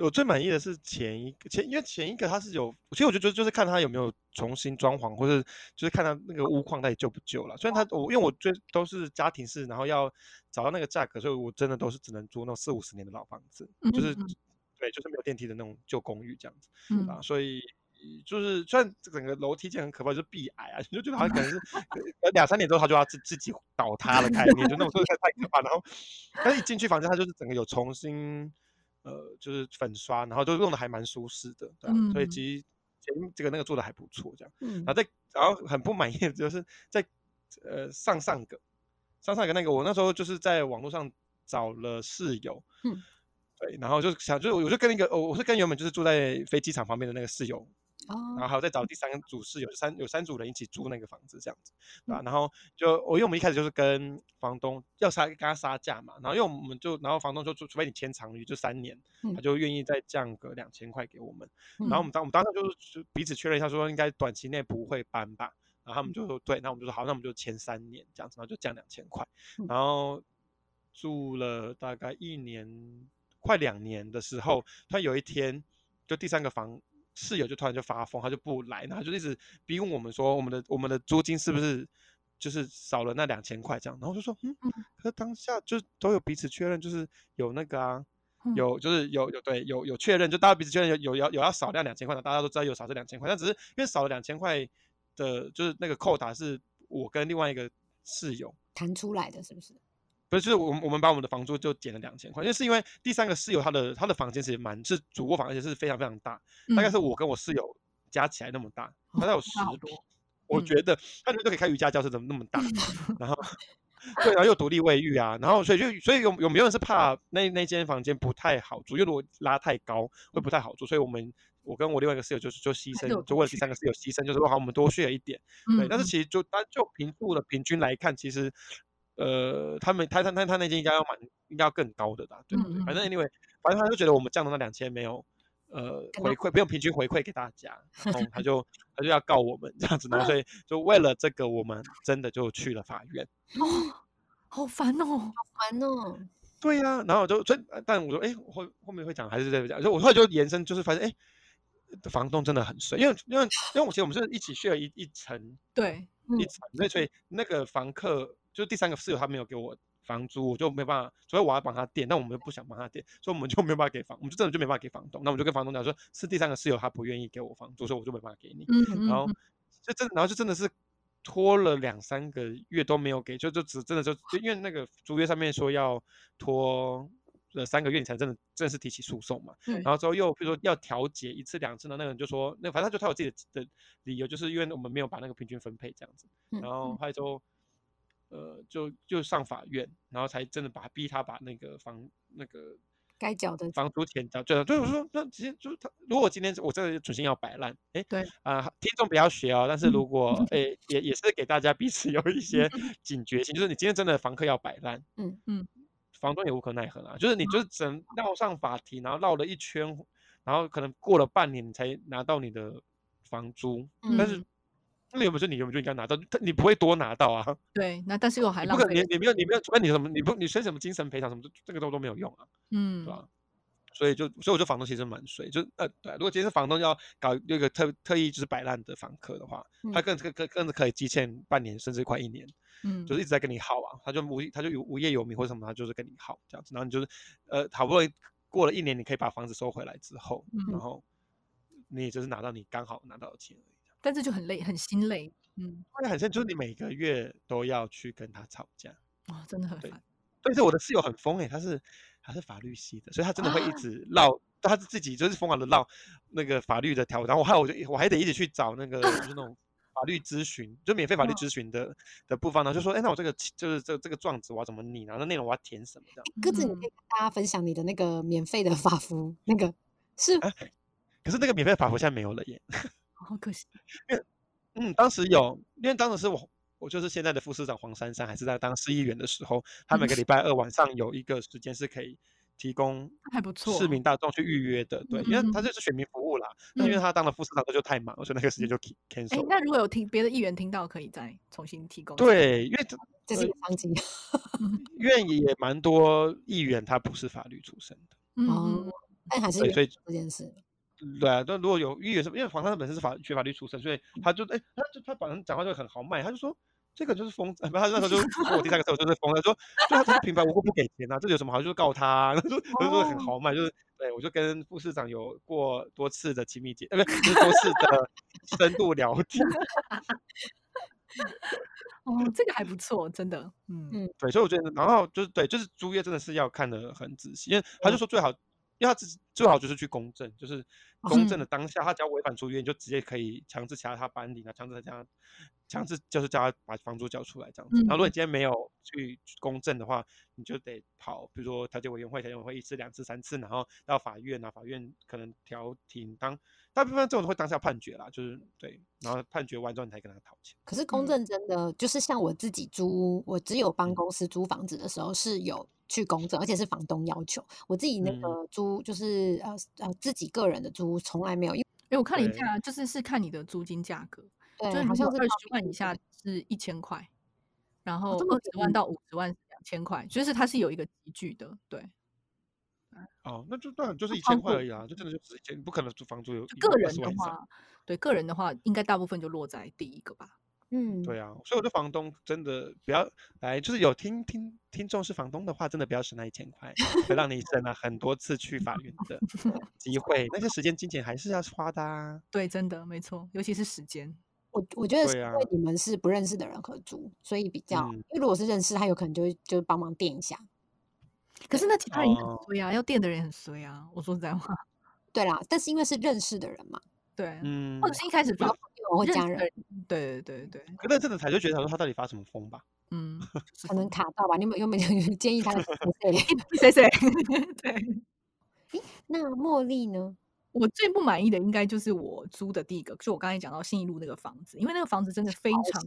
我最满意的是前一个前，因为前一个它是有，其实我就觉得就是看它有没有重新装潢，或者就是看它那个屋况到底旧不旧了。虽然它我因为我最都是家庭式，然后要找到那个价格，所以我真的都是只能租那种四五十年的老房子，就是对，就是没有电梯的那种旧公寓这样子嗯啊，所以就是虽然整个楼梯间很可怕，就是壁癌啊，你 [LAUGHS] 就觉得好像可能是 [LAUGHS] 呃两三年之后它就要自自己倒塌的概念，就那种太太可怕。然后，但是一进去房间，它就是整个有重新呃就是粉刷，然后就用的还蛮舒适的，对、啊所以嗯。其实前这个那个做的还不错，这样。嗯然后在然后很不满意的就是在呃上上个上上个那个，我那时候就是在网络上找了室友，嗯，对，然后就想就是我就跟一个哦我我是跟原本就是住在飞机场旁边的那个室友，然后哦，还有再找第三组室友，三有三组人一起租那个房子这样子，对嗯吧、然后就我因为我们一开始就是跟房东要杀跟他杀价嘛，然后因为我们就然后房东就除除非你签长约就三年，嗯他就愿意再降个两千块给我们。嗯然后我们当我们当时就是彼此确认一下，说应该短期内不会搬吧。然后他们就说对，那我们就说好，那我们就签三年这样子，然后就降两千块嗯。然后住了大概一年快两年的时候，突然有一天，就第三个房室友就突然就发疯，他就不来，然后就一直逼问我们说，我们的我们的租金是不是就是少了那两千块这样？然后就说，嗯，可是当下就都有彼此确认，就是有那个啊。嗯有就是有有对有有确认，就大家彼此确认有有要有要少掉两千块的，大家都知道有少这两千块，但只是因为少了两千块的，就是那个扣打是我跟另外一个室友，谈出来的是不是？不是就是我们我们把我们的房租就减了两千块，因为是因为第三个室友他的他的房间其实蛮是主卧房，而且是非常非常大，大概嗯是我跟我室友加起来那么大，哦大概有十多平，我嗯觉得他们都可以开瑜伽教室，怎么那么大？[LAUGHS] 然后对，然后又独立卫浴啊，然后所以就所以有有没有人是怕那那间房间不太好住，因为如果拉太高会不太好住，所以我们我跟我另外一个室友就是就牺牲，就为了第三个室友牺牲，就是说好我们多睡了一点，对，但是嗯其实就单就平数的平均来看，其实呃他们他他他他那间应该要蛮应该要更高的啦，对不对？反正 anyway，反正他就觉得我们降的那两千没有。呃，回馈不用平均回馈给大家，然后他 [LAUGHS] 就他就要告我们这样子，然后所以就为了这个，我们真的就去了法院。哦好烦哦。好烦哦，对呀、然后我就所以，呃但我说，哎，后后面会讲还是在讲，就我后来就延伸，就是发现，哎，房东真的很衰，因为因为因为我其实我们是一起 share 一一层对，嗯一层，所以所以那个房客就是第三个室友，他没有给我房租，我就没办法，所以我要帮他垫，但我们又不想帮他垫，所以我们就没有办法给房，我们就真的就没办法给房东，那我们就跟房东讲说，是第三个室友他不愿意给我房租，所以我就没办法给你，嗯。然后嗯。就真然后就真的是拖了两三个月都没有给，就就只真的就就因为那个租约上面说要拖呃三个月你才真的正式提起诉讼嘛，然后之后又比如说要调解一次两次呢，那个人就说那反正他就他有自己的的理由，就是因为我们没有把那个平均分配这样子，嗯。然后他就呃就就上法院，然后才真的把逼他把那个房那个该缴的房租钱交，对，对我说那其实就是他，如果今天我真的存心要摆烂，哎，对啊、听众不要学哦，但是嗯如果哎也也是给大家彼此 [LAUGHS] 有一些 [LAUGHS] 警觉性，就是你今天真的房客要摆烂，嗯。嗯，房东也无可奈何啊，就是你就是只能绕上法庭，然后绕了一圈，然后可能过了半年你才拿到你的房租，但是嗯那原本就你原本就应该拿到，但你不会多拿到啊，[LAUGHS] 对，那但是又还浪费你你没有你没有，除非你什么你不你申什么精神赔偿什么，这个都都没有用啊。嗯对吧？所以就所以我觉得房东其实蛮水，就呃对，如果今天是房东要搞一个特特意就是摆烂的房客的话，他嗯更更更更是可以积欠半年甚至快一年，嗯就是一直在跟你耗啊，他就无他就有无业游民或者什么，他就是跟你耗这样子，然后你就是呃好不容易过了一年，你可以把房子收回来之后，嗯然后你也就是拿到你刚好拿到的钱而已。但是就很累，很心累。嗯，会很像就是你每个月都要去跟他吵架，哦，真的很烦。但是我的室友很疯诶、他是他是法律系的，所以他真的会一直绕，他是自己就是疯狂的唠那个法律的条，然后我还有我就我还得一直去找那个就是那种法律咨询，就免费法律嗯咨询的的部分呢，就说哎、那我这个就是这这个状子我要怎么拟，然后那内容我要填什么这样。鸽子，你可以跟大家分享你的那个免费的法服，那个是啊可是那个免费法服现在没有了耶。好可惜。嗯，当时有，因为当时是我。我就是现在的副市长黄珊珊，还是在当市议员的时候，他每个礼拜二晚上有一个时间是可以提供还不错市民大众去预约的，对，因为他嗯就是选民服务啦。但因为嗯他当了副市长，他就太忙，所以那个时间就 cancel 了。，那如果有听别的议员听到，可以再重新提供。，对，因为这这是一个商机因为也蛮多议员他不是法律出身的，嗯哦嗯，但还是对，所以有这件事。对啊，但如果有议员是因为黄珊珊本身是法学法律出身，所以他就哎、他就他本身讲话就很豪迈，他就说这个就是疯子，[LAUGHS] 不，他那时候就跟 [LAUGHS] 我第三个时候就是疯了，说，就他这个品牌我会不给钱啊，这有什么好，就是告他、[LAUGHS] 啊，他说他说很豪迈，就是对我就跟副市长有过多次的亲密接，呃，不是，就是多次的深度聊天。哦，这个还不错，真的，嗯。嗯对，所以我觉得，然后就是对，就是租约真的是要看得很仔细，因为他就说最好，因为他最好就是去公证，就是公证的当下，他只要违反租约，你就直接可以强制其他他搬离啊，强制他强制就是叫他把房租交出来这样子。然后如果你今天没有去公证的话，你就得跑，比如说调解委员会，调解委员会一次、两次、三次，然后到法院啊，法院可能调停当。大部分这种会当下判决啦，就是对，然后判决完之后你才跟他讨钱。可是公嗯证真的就是像我自己租屋，我只有帮嗯公司租房子的时候是有去公证，而且是房东要求。我自己那嗯个租就是呃呃自己个人的租从来没有，因为因为我看了一下，就是是看你的租金价格，就对是好像是二十万以下是一千块，然后这么二十万到五十万是两千块，就是它是有一个集聚的，对，哦，那就那就是一千块而已啊，就真的就只是一千，不可能租房租有就个人的。话，对个人的话，应该大部分就落在第一个吧。嗯对啊，所以我觉得房东真的不要来，就是有听听听众是房东的话，真的不要省那一千块，会让你省了很多次去法院的 [LAUGHS] 机会，那些时间金钱还是要花的啊。对，真的没错，尤其是时间。我我觉得是因为你们是不认识的人合租，所以比较，嗯因为如果是认识，他有可能就会就帮忙垫一下。可是那其他人也很哦衰啊，要垫的人也很衰啊。我说实在话，对啦，但是因为是认识的人嘛，对，嗯或，者是一开始然后朋友或家人对对对对，可认识的才就觉得说他到底发什么疯吧？嗯，就是可能卡到吧。你们有没有建议他的 [LAUGHS] 谁？谁谁对。[LAUGHS] [LAUGHS] 那茉莉呢？我最不满意的应该就是我租的第一个，就我刚才讲到信义路那个房子，因为那个房子真的非常小，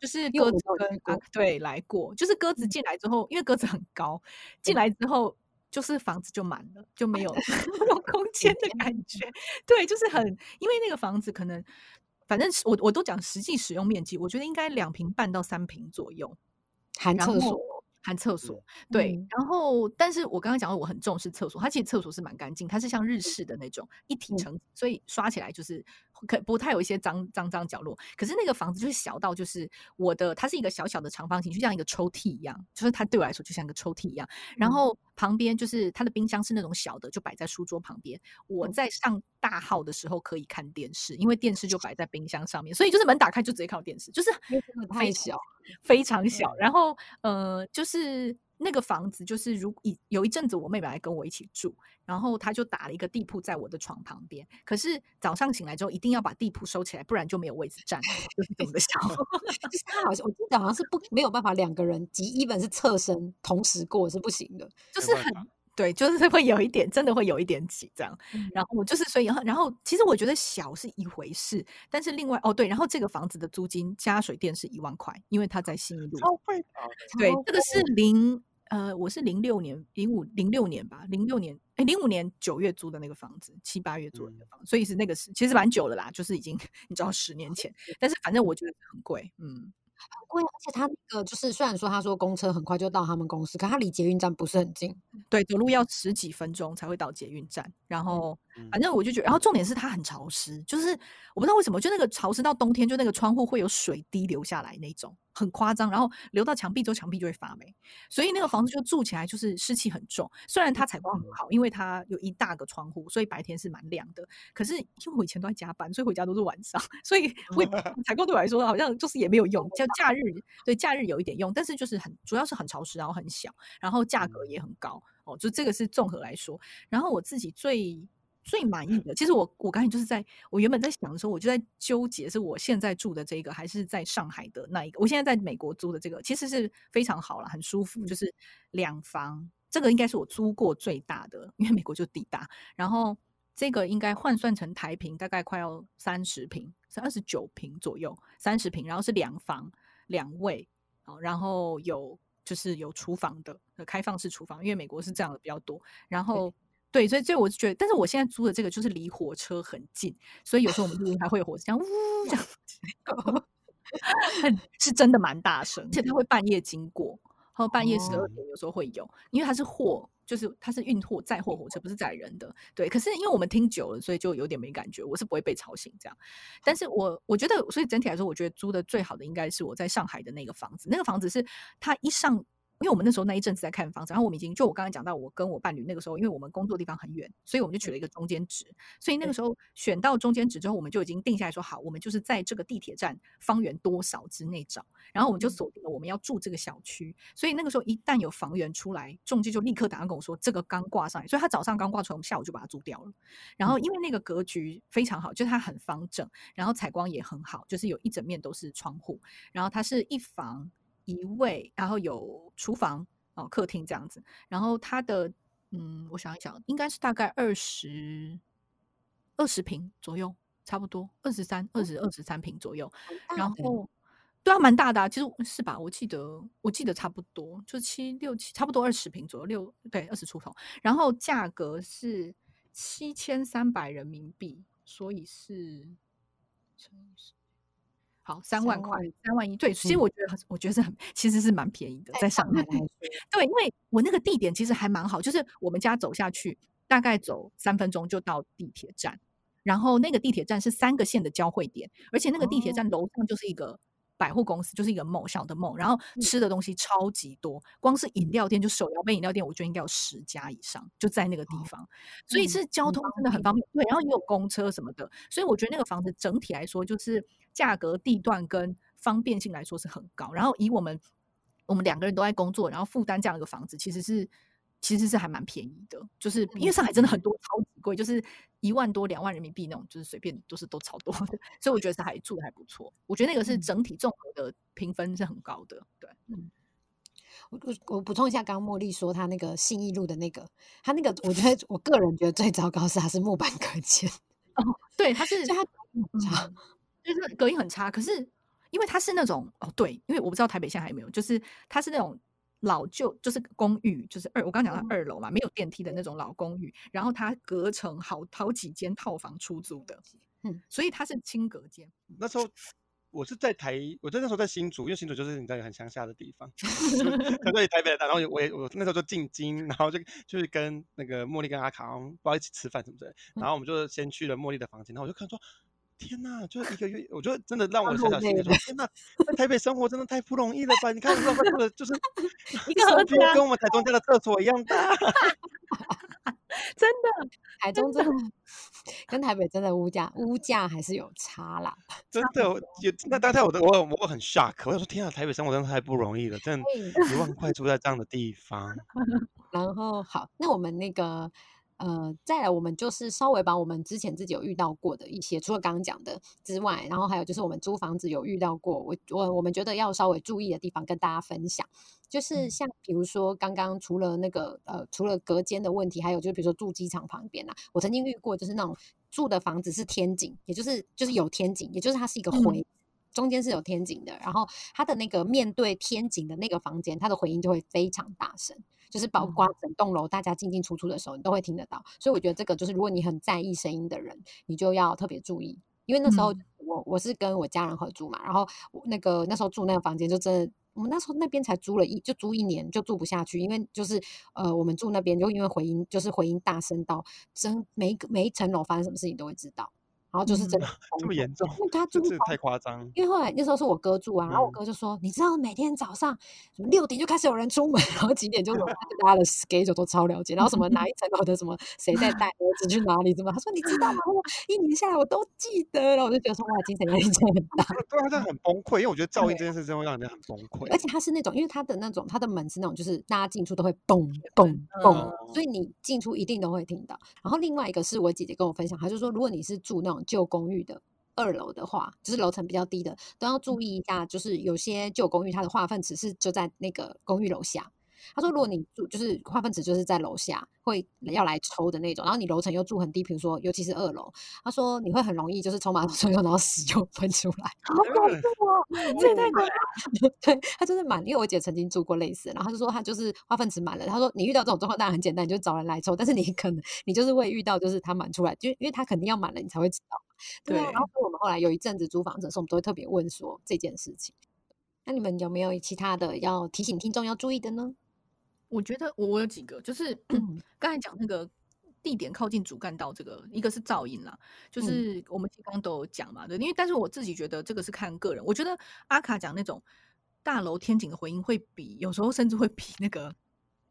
就是鸽子跟没有去过啊对来过，就是鸽子进来之后，因为鸽子很高，进嗯来之后就是房子就满了，就没有 [LAUGHS] 没有空间的感觉。对，就是很因为那个房子可能，反正我我都讲实际使用面积，我觉得应该两平半到三平左右，含厕所，含厕所。对，嗯然后但是我刚刚讲到我很重视厕所，它其实厕所是蛮干净，它是像日式的那种一体嗯成，所以刷起来就是可不太有一些脏脏脏角落。可是那个房子就是小到就是我的，它是一个小小的长方形，就像一个抽屉一样，就是它对我来说就像一个抽屉一样。然嗯后旁边就是它的冰箱是那种小的，就摆在书桌旁边。我嗯在上大号的时候可以看电视，因为电视就摆在冰箱上面，所以就是门打开就直接看到电视，就是太小，非常小。嗯然后呃，就是那个房子，就是如一有一阵子我妹妹来跟我一起住，然后她就打了一个地铺在我的床旁边。可是早上醒来之后，一定要把地铺收起来，不然就没有位置站了，就是这么的小。[LAUGHS] 就是她好像我记得好像是不没有办法两个人即一本是侧身同时过是不行的。就是很对，就是会有一点，真的会有一点挤这样。嗯。然后我就是所以，然后其实我觉得小是一回事，但是另外哦对，然后这个房子的租金加水电是一万块，因为它在新一路。超贵的，对，这个是零呃，我是零六年、零五、零六年吧，零六年哎，零五年九月租的那个房子，七八月租的那个房子，所以是那个是其实蛮久了啦，就是已经 [LAUGHS] 你知道十年前，[LAUGHS] 但是反正我觉得很贵，嗯，很贵，而且他那个就是虽然说他说公车很快就到他们公司，可他离捷运站不是很近。对，走路要十几分钟才会到捷运站，然后嗯反正我就觉得，然后重点是它很潮湿，就是我不知道为什么，就那个潮湿到冬天，就那个窗户会有水滴流下来那种，很夸张，然后流到墙壁之后，墙壁就会发霉，所以那个房子就住起来就是湿气很重。虽然它采光很好，因为它有一大个窗户，所以白天是蛮亮的。可是因为我以前都在加班，所以回家都是晚上，[LAUGHS] 所以 [LAUGHS] 我采光对我来说好像就是也没有用。叫假日，对假日有一点用，但是就是很主要是很潮湿，然后很小，然后价格也很高哦。就这个是综合来说，然后我自己最最满意的，其实我我刚才就是在我原本在想的时候，我就在纠结，是我现在住的这个还是在上海的那一个。我现在在美国租的这个其实是非常好了，很舒服，就是两房，这个应该是我租过最大的，因为美国就地大，然后。这个应该换算成台平，大概快要三十平，是二十九平左右，三十平，然后是两房两卫，好，然后有就是有厨房的，呃开放式厨房，因为美国是这样的比较多。然后对，所以所以我就觉得，但是我现在租的这个就是离火车很近，所以有时候我们录音还会有火车这样呜这样，很是真的蛮大声，而且它会半夜经过。后半夜十二哦点有时候会有，因为它是货，就是它是运货载货火车，不是载人的。对，可是因为我们听久了，所以就有点没感觉。我是不会被吵醒这样，但是我我觉得，所以整体来说，我觉得租的最好的应该是我在上海的那个房子。那个房子是它一上。因为我们那时候那一阵子在看房子，然后我们已经就我刚才讲到，我跟我伴侣那个时候，因为我们工作地方很远，所以我们就取了一个中间值。所以那个时候选到中间值之后，我们就已经定下来说，好，我们就是在这个地铁站方圆多少之内找，然后我们就锁定了我们要住这个小区。所以那个时候一旦有房源出来，中介就立刻打电话跟我说，这个刚挂上来，所以他早上刚挂出来，我们下午就把它租掉了。然后因为那个格局非常好，就是它很方正，然后采光也很好，就是有一整面都是窗户，然后它是一房一位，然后有厨房。哦，客厅这样子，然后它的嗯，我想一想，应该是大概二十二十平左右，差不多二十三、二十二十三平左右。然后对啊，蛮大的、啊，其实是吧？我记得我记得差不多就七六七，差不多二十平左右，六对二十出头。然后价格是七千三百人民币，所以是乘以十。好，三万块，三万一。对，其实我觉得很，我觉得是很，其实是蛮便宜的，在上海来说。对，因为我那个地点其实还蛮好，就是我们家走下去，大概走三分钟就到地铁站，然后那个地铁站是三个线的交汇点，而且那个地铁站楼上就是一个百货公司，就是一个梦小的梦，然后吃的东西超级多，光是饮料店就手摇杯饮料店，我觉得应该有十家以上，就在那个地方，所以是交通真的很方便。对，然后也有公车什么的，所以我觉得那个房子整体来说就是。价格、地段跟方便性来说是很高，然后以我们我们两个人都在工作，然后负担这样一个房子，其实是其实是还蛮便宜的。就是因为上海真的很多超级贵，就是一万多、两万人民币那种，就是随便都是都超多的，所以我觉得是还住的还不错。我觉得那个是整体综合的评分是很高的。对，嗯，我我我补充一下，刚刚茉莉说她那个信义路的那个，她那个我觉得我个人觉得最糟糕是它是木板隔间哦，对，它是就它差就是隔音很差，可是因为它是那种哦，对，因为我不知道台北现在还有没有，就是它是那种老旧，就是公寓，就是二，我刚讲到二楼嘛，没有电梯的那种老公寓，然后它隔成好好几间套房出租的，嗯，所以它是轻隔间。那时候我是在台，我在那时候在新竹，因为新竹就是你知道很乡下的地方，[LAUGHS] 可对台北的，然后我也我那时候就进京，然后就就是跟那个茉莉跟阿卡不知道一起吃饭什么的，然后我们就先去了茉莉的房间，然后我就看说。天呐，就是一个月，我觉得真的让我想想心里说，天呐，在台北生活真的太不容易了吧？你看，我们住的就是 [LAUGHS] 一个跟我们台中家的厕所一样大，[LAUGHS] 真的，[LAUGHS] 台中真的跟台北真的物价物价还是有差啦。真的，有那当天我的我我很 shock，我想说，天啊，台北生活真的太不容易了，真的一万块住在这样的地方。然后好，那我们那个。呃，再来，我们就是稍微把我们之前自己有遇到过的一些，除了刚刚讲的之外，然后还有就是我们租房子有遇到过，我我我们觉得要稍微注意的地方跟大家分享，就是像比如说刚刚除了那个呃，除了隔间的问题，还有就是比如说住机场旁边啊，我曾经遇过，就是那种住的房子是天井，也就是就是有天井，也就是它是一个回。中间是有天井的，然后它的那个面对天井的那个房间，它的回音就会非常大声，就是包括整栋楼大家进进出出的时候，你都会听得到。所以我觉得这个就是，如果你很在意声音的人，你就要特别注意。因为那时候我我是跟我家人合租嘛，然后那个那时候住那个房间就真的，我们那时候那边才租了一就租一年就住不下去，因为就是呃我们住那边就因为回音就是回音大声到真每一个每一层楼发生什么事情都会知道。然后就是真的这么严重，因为他住太夸张。因为后来那时候是我哥住啊，然后我哥就说：“你知道每天早上什么六点就开始有人出门，然后几点就有大家的 schedule 都超了解，然后什么哪一层楼的什么谁在带儿子去哪里，怎么？他说你知道吗？一年下来我都记得。然后我就觉得说哇，精神压力真的很大。[LAUGHS] 对他，这样很崩溃，因为我觉得噪音这件事真会让人很崩溃。而且他是那种，因为他的那种他的门是那种，就是大家进出都会嘣嘣嘣，所以你进出一定都会听到。然后另外一个是我姐姐跟我分享，她就说如果你是住那种旧公寓的。二楼的话，就是楼层比较低的，都要注意一下。就是有些旧公寓，它的化粪池是就在那个公寓楼下。他说，如果你住，就是化粪池就是在楼下，会要来抽的那种。然后你楼层又住很低，比如说尤其是二楼，他说你会很容易就是冲马桶时候，然后屎就喷出来，[LAUGHS] 好恐怖哦！这也太可怕。[LAUGHS] 对他就是满，因为我姐曾经住过类似，然后他就说他就是化粪池满了。他说你遇到这种状况当然很简单，你就找人来抽。但是你可能你就是会遇到，就是他满出来，就因为他肯定要满了，你才会知道。对，然后我们后来有一阵子租房子的时候，我们都会特别问说这件事情。那你们有没有其他的要提醒听众要注意的呢？我觉得我我有几个，就是 [CLEARS THROAT] 刚才讲那个地点靠近主干道，这个一个是噪音啦，就嗯。是我们刚刚都有讲嘛，对，因为但是我自己觉得这个是看个人，我觉得阿卡讲那种大楼天井的回音会比有时候甚至会比那个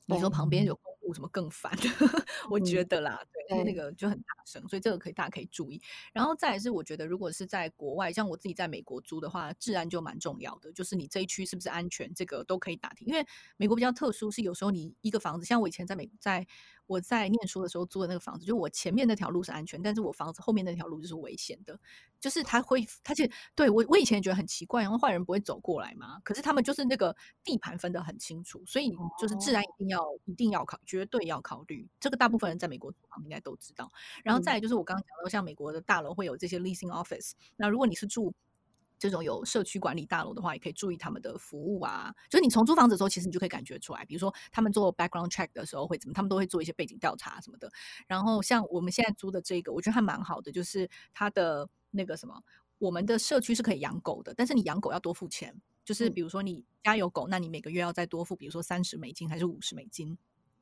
你说旁边有公路什么更烦，[LAUGHS] 我觉嗯得啦，那个就很大声，所以这个可以大家可以注意。然后再来是我觉得如果是在国外，像我自己在美国租的话，治安就蛮重要的，就是你这一区是不是安全，这个都可以打听。因为美国比较特殊，是有时候你一个房子，像我以前在美在我在念书的时候租的那个房子，就我前面那条路是安全，但是我房子后面那条路就是危险的，就是他会，他就对我我以前也觉得很奇怪，然后坏人不会走过来嘛，可是他们就是那个地盘分得很清楚，所以就是治安一定要一定要考，绝对要考虑。这个大部分人在美国租房应该都知道。然后再来就是我刚刚讲到，像美国的大楼会有这些 leasing office，那如果你是住这种有社区管理大楼的话，也可以注意他们的服务啊。就是你从租房子的时候，其实你就可以感觉出来，比如说他们做 background check 的时候会怎么，他们都会做一些背景调查什么的。然后像我们现在租的这个，我觉得还蛮好的，就是它的那个什么，我们的社区是可以养狗的，但是你养狗要多付钱。就是嗯比如说你家有狗，那你每个月要再多付，比如说三十美金还是五十美金。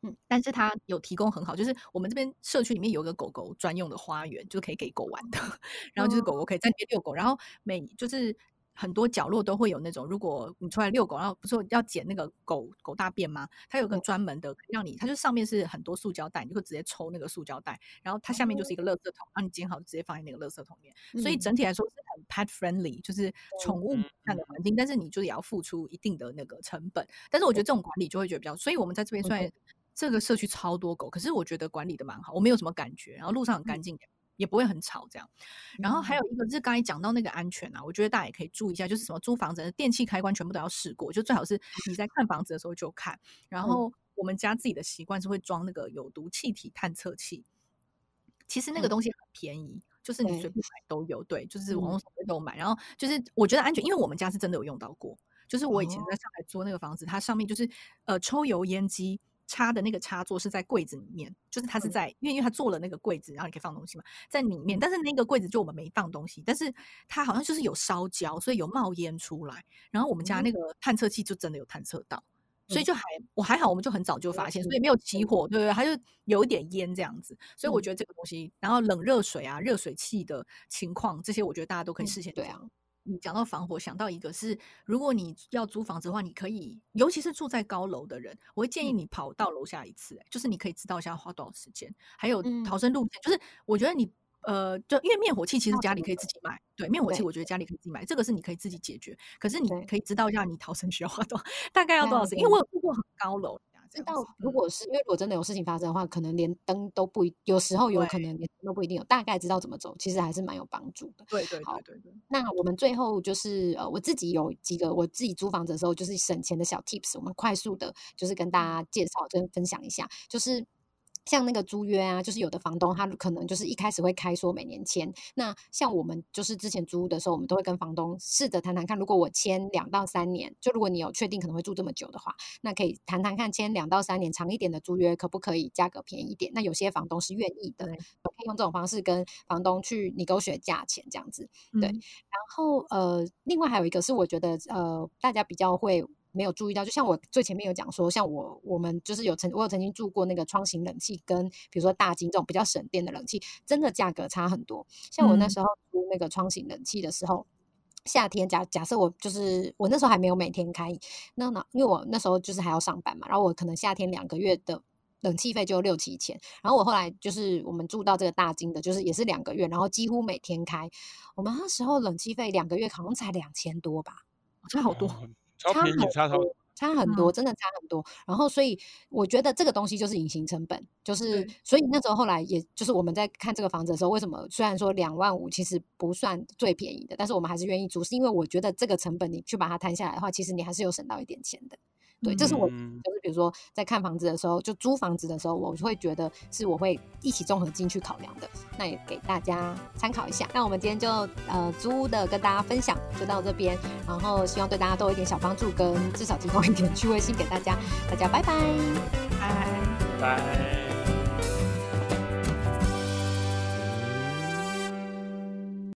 嗯，但是它有提供很好，就是我们这边社区里面有一个狗狗专用的花园，就是可以给狗玩的。[LAUGHS] 然后就是狗狗可以在那边遛狗，然后每就是很多角落都会有那种，如果你出来遛狗，然后不是要捡那个狗狗大便吗？它有个嗯专门的让你，它就上面是很多塑胶袋，你就会直接抽那个塑胶袋，然后它下面就是一个垃圾桶，然后你捡好直接放在那个垃圾桶里面。所以嗯整体来说是很 pet friendly，就是宠物嗯友善的环境，但是你就也要付出一定的那个成本。但是我觉得这种管理就会觉得比较，所以我们在这边虽然这个社区超多狗，可是我觉得管理的蛮好，我没有什么感觉，然后路上很干净，也不会很吵这样。然后还有一个是刚才讲到那个安全啊，我觉得大家也可以注意一下，就是什么租房子的电器开关全部都要试过，就最好是你在看房子的时候就看。然后我们家自己的习惯是会装那个有毒气体探测器，其实那个嗯东西很便宜。就是你对随便买都有，对，就是网上面都有买。然后就是我觉得安全，因为我们家是真的有用到过。就是我以前哦在上海租那个房子，它上面就是呃抽油烟机插的那个插座是在柜子里面，就是它是嗯在，因为因为它做了那个柜子，然后你可以放东西嘛，在里面。但是那个柜子就我们没放东西，但是它好像就是有烧焦，所以有冒烟出来。然后我们家那个探测器就真的有探测到。所以就还我还好，我们就很早就发现，所以没有起火，对不对？它就有一点烟这样子，所以我嗯觉得这个东西，然后冷热水啊、热水器的情况，这些我觉得大家都可以嗯事先对啊。你讲到防火，想到一个是，如果你要租房子的话，你可以，尤其是住在高楼的人，我会建议嗯。你跑到楼下一次、欸，就是你可以知道一下花多少时间，还有嗯。逃生路线。就是我觉得你呃，就因为灭火器其实家里可以自己买，对，灭火器我觉得家里可以自己买，这个是你可以自己解决。可是你可以知道一下你逃生需要花多少，[LAUGHS] 大概要多少时间，因为我有住过很高楼，这知道如果是因为如果真的有事情发生的话，可能连灯都不一，有时候有可能连灯都不一定有，大概知道怎么走，其实还是蛮有帮助的。对对好对对对，那我们最后就是呃，我自己有几个我自己租房子的时候就是省钱的小 tips，我们快速的就是跟大家介绍跟分享一下，就是。像那个租约啊，就是有的房东他可能就是一开始会开说每年签，那像我们就是之前租的时候，我们都会跟房东试着谈谈看，如果我签两到三年，就如果你有确定可能会住这么久的话，那可以谈谈看签两到三年长一点的租约可不可以价格便宜一点？那有些房东是愿意的，我可以用这种方式跟房东去你勾选价钱这样子。对嗯然后呃，另外还有一个是我觉得呃，大家比较会没有注意到，就像我最前面有讲说，像我我们就是有曾我有曾经住过那个窗型冷气，跟比如说大金这种比较省电的冷气，真的价格差很多。像我那嗯时候租那个窗型冷气的时候。夏天假假设我就是我那时候还没有每天开，那那因为我那时候就是还要上班嘛，然后我可能夏天两个月的冷气费就六七千，然后我后来就是我们住到这个大金的，就是也是两个月，然后几乎每天开，我们那时候冷气费两个月好像才两千多吧，差好多，哦超差很便宜，差超多差很多，真的差很多。然后，所以我觉得这个东西就是隐形成本，就是所以那时候后来也就是我们在看这个房子的时候，为什么虽然说两万五其实不算最便宜的，但是我们还是愿意租，是因为我觉得这个成本你去把它摊下来的话，其实你还是有省到一点钱的。对，这是我嗯就是比如说在看房子的时候，就租房子的时候，我会觉得是我会一起综合进去考量的。那也给大家参考一下。那我们今天就呃租屋的跟大家分享就到这边，然后希望对大家都有一点小帮助，跟至少提供一点趣味性给大家。大家拜拜。拜。拜。